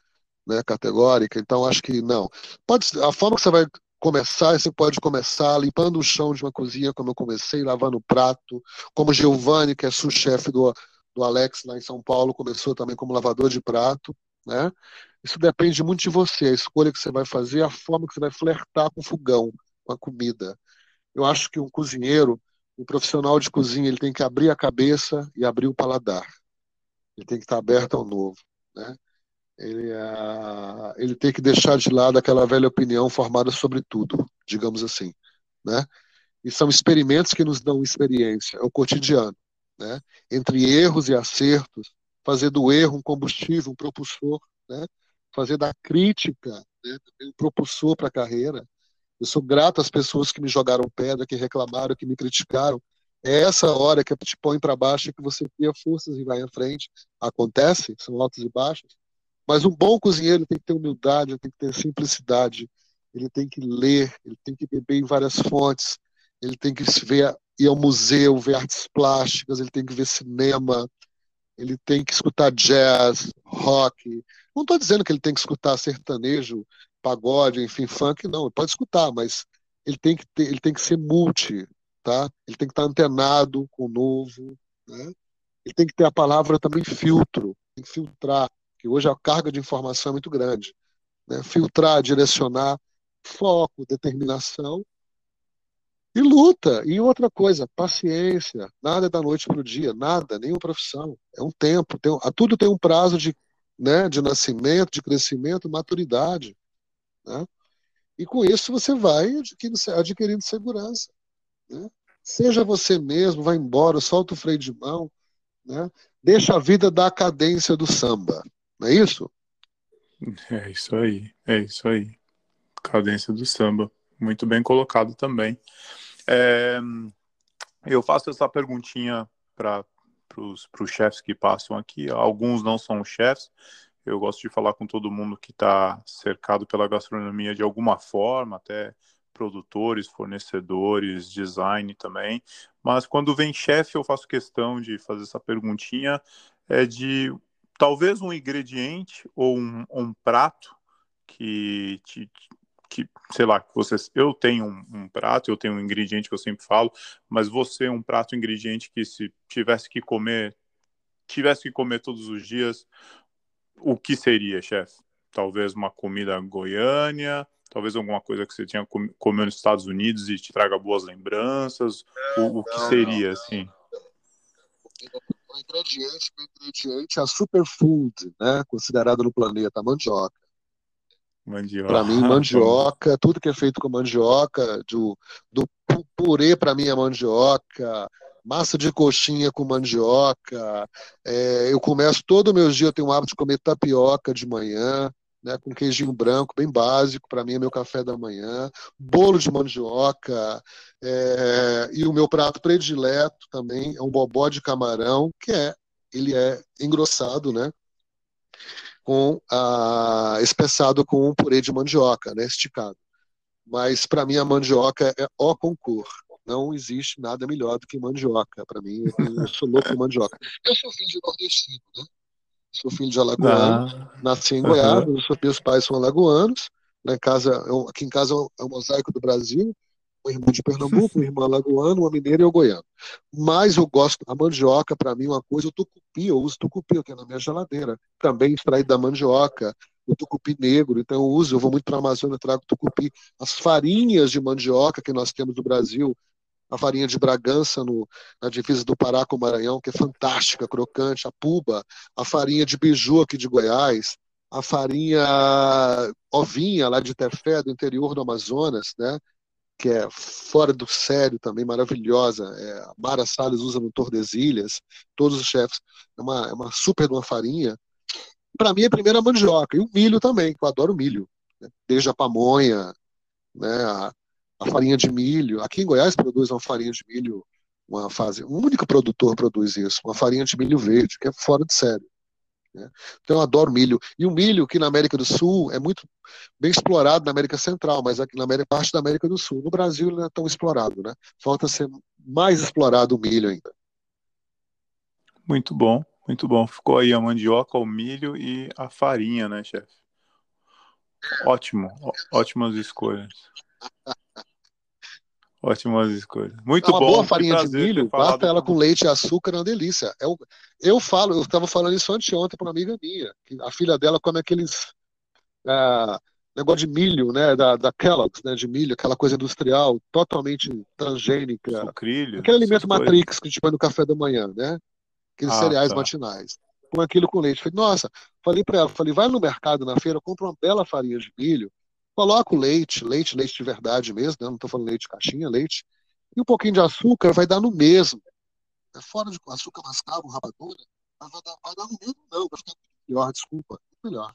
S2: né, categórica, então acho que não. Pode, a forma que você vai começar, você pode começar limpando o chão de uma cozinha, como eu comecei, lavando o prato, como Giovanni, que é sous-chefe do, do Alex lá em São Paulo, começou também como lavador de prato, né? Isso depende muito de você, a escolha que você vai fazer, a forma que você vai flertar com o fogão, com a comida. Eu acho que um cozinheiro, um profissional de cozinha, ele tem que abrir a cabeça e abrir o paladar. Ele tem que estar aberto ao novo, né? Ele, uh, ele tem que deixar de lado aquela velha opinião formada sobre tudo, digamos assim, né? E são experimentos que nos dão experiência, é o cotidiano, né? Entre erros e acertos, fazer do erro um combustível, um propulsor, né? fazer da crítica né? um propulsor para a carreira. Eu sou grato às pessoas que me jogaram pedra, que reclamaram, que me criticaram. É essa hora que te põe para baixo que você cria forças e vai à frente. Acontece, são altos e baixos. Mas um bom cozinheiro tem que ter humildade, tem que ter simplicidade, ele tem que ler, ele tem que beber em várias fontes, ele tem que ver, ir ao museu, ver artes plásticas, ele tem que ver cinema, ele tem que escutar jazz, rock. Não estou dizendo que ele tem que escutar sertanejo, pagode, enfim, funk, não. Ele pode escutar, mas ele tem que ter, ele tem que ser multi, tá? Ele tem que estar antenado com o novo, né? Ele tem que ter a palavra também filtro, tem que filtrar, hoje a carga de informação é muito grande, né? Filtrar, direcionar, foco, determinação e luta. E outra coisa, paciência. Nada é da noite para o dia, nada, nenhuma profissão. É um tempo. Tem, tudo tem um prazo de, né, de nascimento, de crescimento, maturidade. Né? E com isso você vai adquirindo, adquirindo segurança. Né? Seja você mesmo, vai embora, solta o freio de mão, né? deixa a vida dar a cadência do samba. Não é isso?
S1: É isso aí, é isso aí. Cadência do samba. Muito bem colocado também. É, eu faço essa perguntinha para os chefes que passam aqui. Alguns não são chefes. Eu gosto de falar com todo mundo que está cercado pela gastronomia de alguma forma, até produtores, fornecedores, design também. Mas quando vem chefe, eu faço questão de fazer essa perguntinha é de talvez um ingrediente ou um, um prato que te, que, sei lá, você, eu tenho um, um, prato, eu tenho um ingrediente que eu sempre falo, mas você um prato, um ingrediente que se tivesse que comer, tivesse que comer todos os dias, o que seria, chefe? Talvez uma comida goiânia, talvez alguma coisa que você tinha comido nos Estados Unidos e te traga boas lembranças, não, o, o, que não, seria, não, assim?
S2: O ingrediente, o ingrediente a superfood, né, considerado no planeta, a mandioca.
S1: Mandioca.
S2: Para mim, mandioca, tudo que é feito com mandioca, do, do purê para mim é mandioca, massa de coxinha com mandioca. É, eu começo todo o meu dia, eu tenho o hábito de comer tapioca de manhã, né, com queijinho branco, bem básico, para mim é meu café da manhã, bolo de mandioca, é, e o meu prato predileto também é um bobó de camarão, que é, ele é engrossado, né, com a, espessado com um purê de mandioca, né, esticado. Mas para mim a mandioca é o concurso. Não existe nada melhor do que mandioca. Para mim, eu sou louco por mandioca. Eu sou filho de nordestino, né? Sou filho de alagoano, ah. nasci em Goiás, uhum. meus pais são alagoanos. Em casa, eu, aqui em casa é um mosaico do Brasil, um irmão de Pernambuco, um irmão alagoano, uma mineira e eu goiano. Mas eu gosto, a mandioca, para mim, é uma coisa, o tucupi, eu uso tucupi, eu tenho na minha geladeira. Também extraído da mandioca, o tucupi negro, então eu uso, eu vou muito para a Amazônia, trago tucupi. As farinhas de mandioca que nós temos no Brasil, a farinha de Bragança no, na divisa do Pará com o Maranhão, que é fantástica, crocante, a puba, a farinha de biju aqui de Goiás, a farinha ovinha lá de Tefé, do interior do Amazonas, né? que é fora do sério também, maravilhosa. É, a Mara Salles usa no Tordesilhas, todos os chefes. É uma, é uma super de uma farinha. Para mim, é a primeira mandioca. E o milho também, que eu adoro milho. Né? Desde a pamonha, né? a, a farinha de milho. Aqui em Goiás produz uma farinha de milho, uma fase. Um único produtor produz isso, uma farinha de milho verde, que é fora de sério. Né? Então eu adoro milho. E o milho, que na América do Sul é muito bem explorado na América Central, mas aqui na América, parte da América do Sul. No Brasil ele não é tão explorado, né? Falta ser mais explorado o milho ainda.
S1: Muito bom, muito bom. Ficou aí a mandioca, o milho e a farinha, né, chefe? Ótimo, ótimas escolhas. Ótimas escolhas. Muito
S2: é uma
S1: bom.
S2: boa farinha de milho, bata ela com leite e açúcar, é uma delícia. Eu, eu falo, eu estava falando isso anteontem para uma amiga minha, que a filha dela come aqueles é, negócio de milho, né, da, da Kellogg's, né, de milho, aquela coisa industrial, totalmente transgênica.
S1: Sucrilho,
S2: aquele alimento Matrix que a gente põe no café da manhã, né? Aqueles ah, cereais tá. matinais. Com aquilo com leite. Falei, nossa, falei para ela, falei, vai no mercado na feira, compra uma bela farinha de milho, Coloca o leite, leite, leite de verdade mesmo, né? não estou falando leite de caixinha, leite. E um pouquinho de açúcar vai dar no mesmo. É fora de açúcar mascavo, rapadura, vai dar, vai dar no mesmo, não, vai ficar melhor, desculpa, melhor.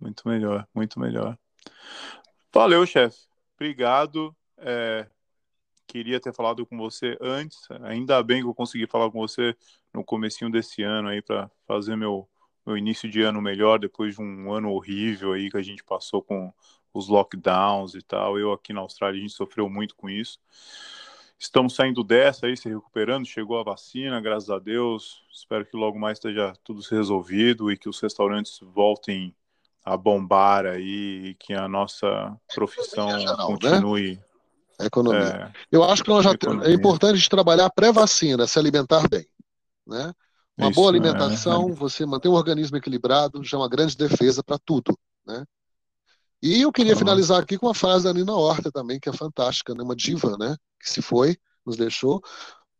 S1: Muito melhor, muito melhor. Valeu, chefe. Obrigado. É, queria ter falado com você antes. Ainda bem que eu consegui falar com você no comecinho desse ano aí para fazer meu meu início de ano melhor depois de um ano horrível aí que a gente passou com os lockdowns e tal. Eu aqui na Austrália a gente sofreu muito com isso. Estamos saindo dessa aí, se recuperando. Chegou a vacina, graças a Deus. Espero que logo mais esteja tudo resolvido e que os restaurantes voltem a bombar aí e que a nossa profissão geral, né? continue. Né?
S2: economia. É, Eu acho que nós já é importante a gente trabalhar pré-vacina, se alimentar bem, né? Uma Isso, boa é, alimentação, é, você manter o organismo equilibrado, já é uma grande defesa para tudo, né? E eu queria finalizar aqui com uma frase da Nina Horta também, que é fantástica, né? Uma diva, né? Que se foi, nos deixou,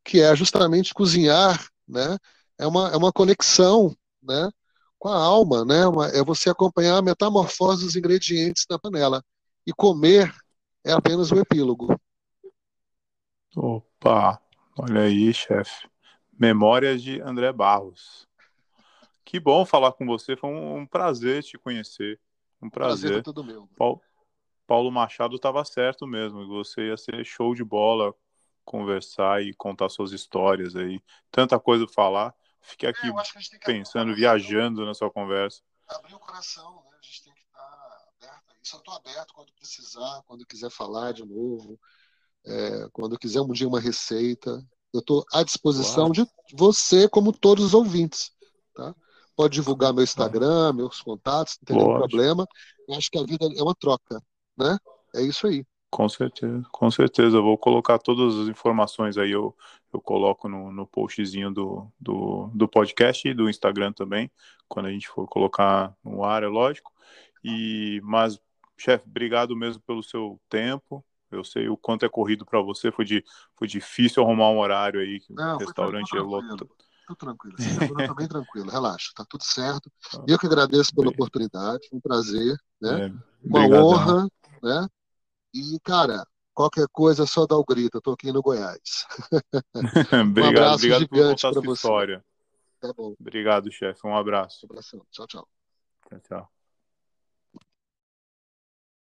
S2: que é justamente cozinhar, né? É uma, é uma conexão, né? Com a alma, né? Uma, é você acompanhar a metamorfose dos ingredientes na panela. E comer é apenas o epílogo.
S1: Opa, olha aí, chefe. Memórias de André Barros. Que bom falar com você, foi um, um prazer te conhecer. Um prazer. prazer
S2: todo meu.
S1: Paulo, Paulo Machado estava certo mesmo, você ia ser show de bola conversar e contar suas histórias aí. Tanta coisa para falar. Fiquei aqui é, pensando, viajando na sua conversa.
S2: Abrir o coração, né? A gente tem que estar aberto. Isso eu estou aberto quando precisar, quando quiser falar de novo, é, quando quiser um dia uma receita. Eu estou à disposição de você, como todos os ouvintes. Tá? Pode divulgar meu Instagram, meus contatos, não tem nenhum problema. Eu acho que a vida é uma troca, né? É isso aí.
S1: Com certeza, com certeza. Eu vou colocar todas as informações aí, eu, eu coloco no, no postzinho do, do, do podcast e do Instagram também, quando a gente for colocar no ar, é lógico. E, mas, chefe, obrigado mesmo pelo seu tempo, eu sei o quanto é corrido para você. Foi, de, foi difícil arrumar um horário aí que
S2: Não,
S1: o restaurante é
S2: louco. Tudo tranquilo, tô bem tranquilo, relaxa, tá tudo certo. Ah, eu que agradeço pela oportunidade, um prazer, né? É, Uma honra, né? E, cara, qualquer coisa é só dar o grito, eu tô aqui no Goiás.
S1: obrigado, um abraço obrigado gigante por contar sua história. Tá bom. Obrigado, chefe. Um abraço.
S2: Um abração. Tchau, tchau.
S1: Tchau, tchau.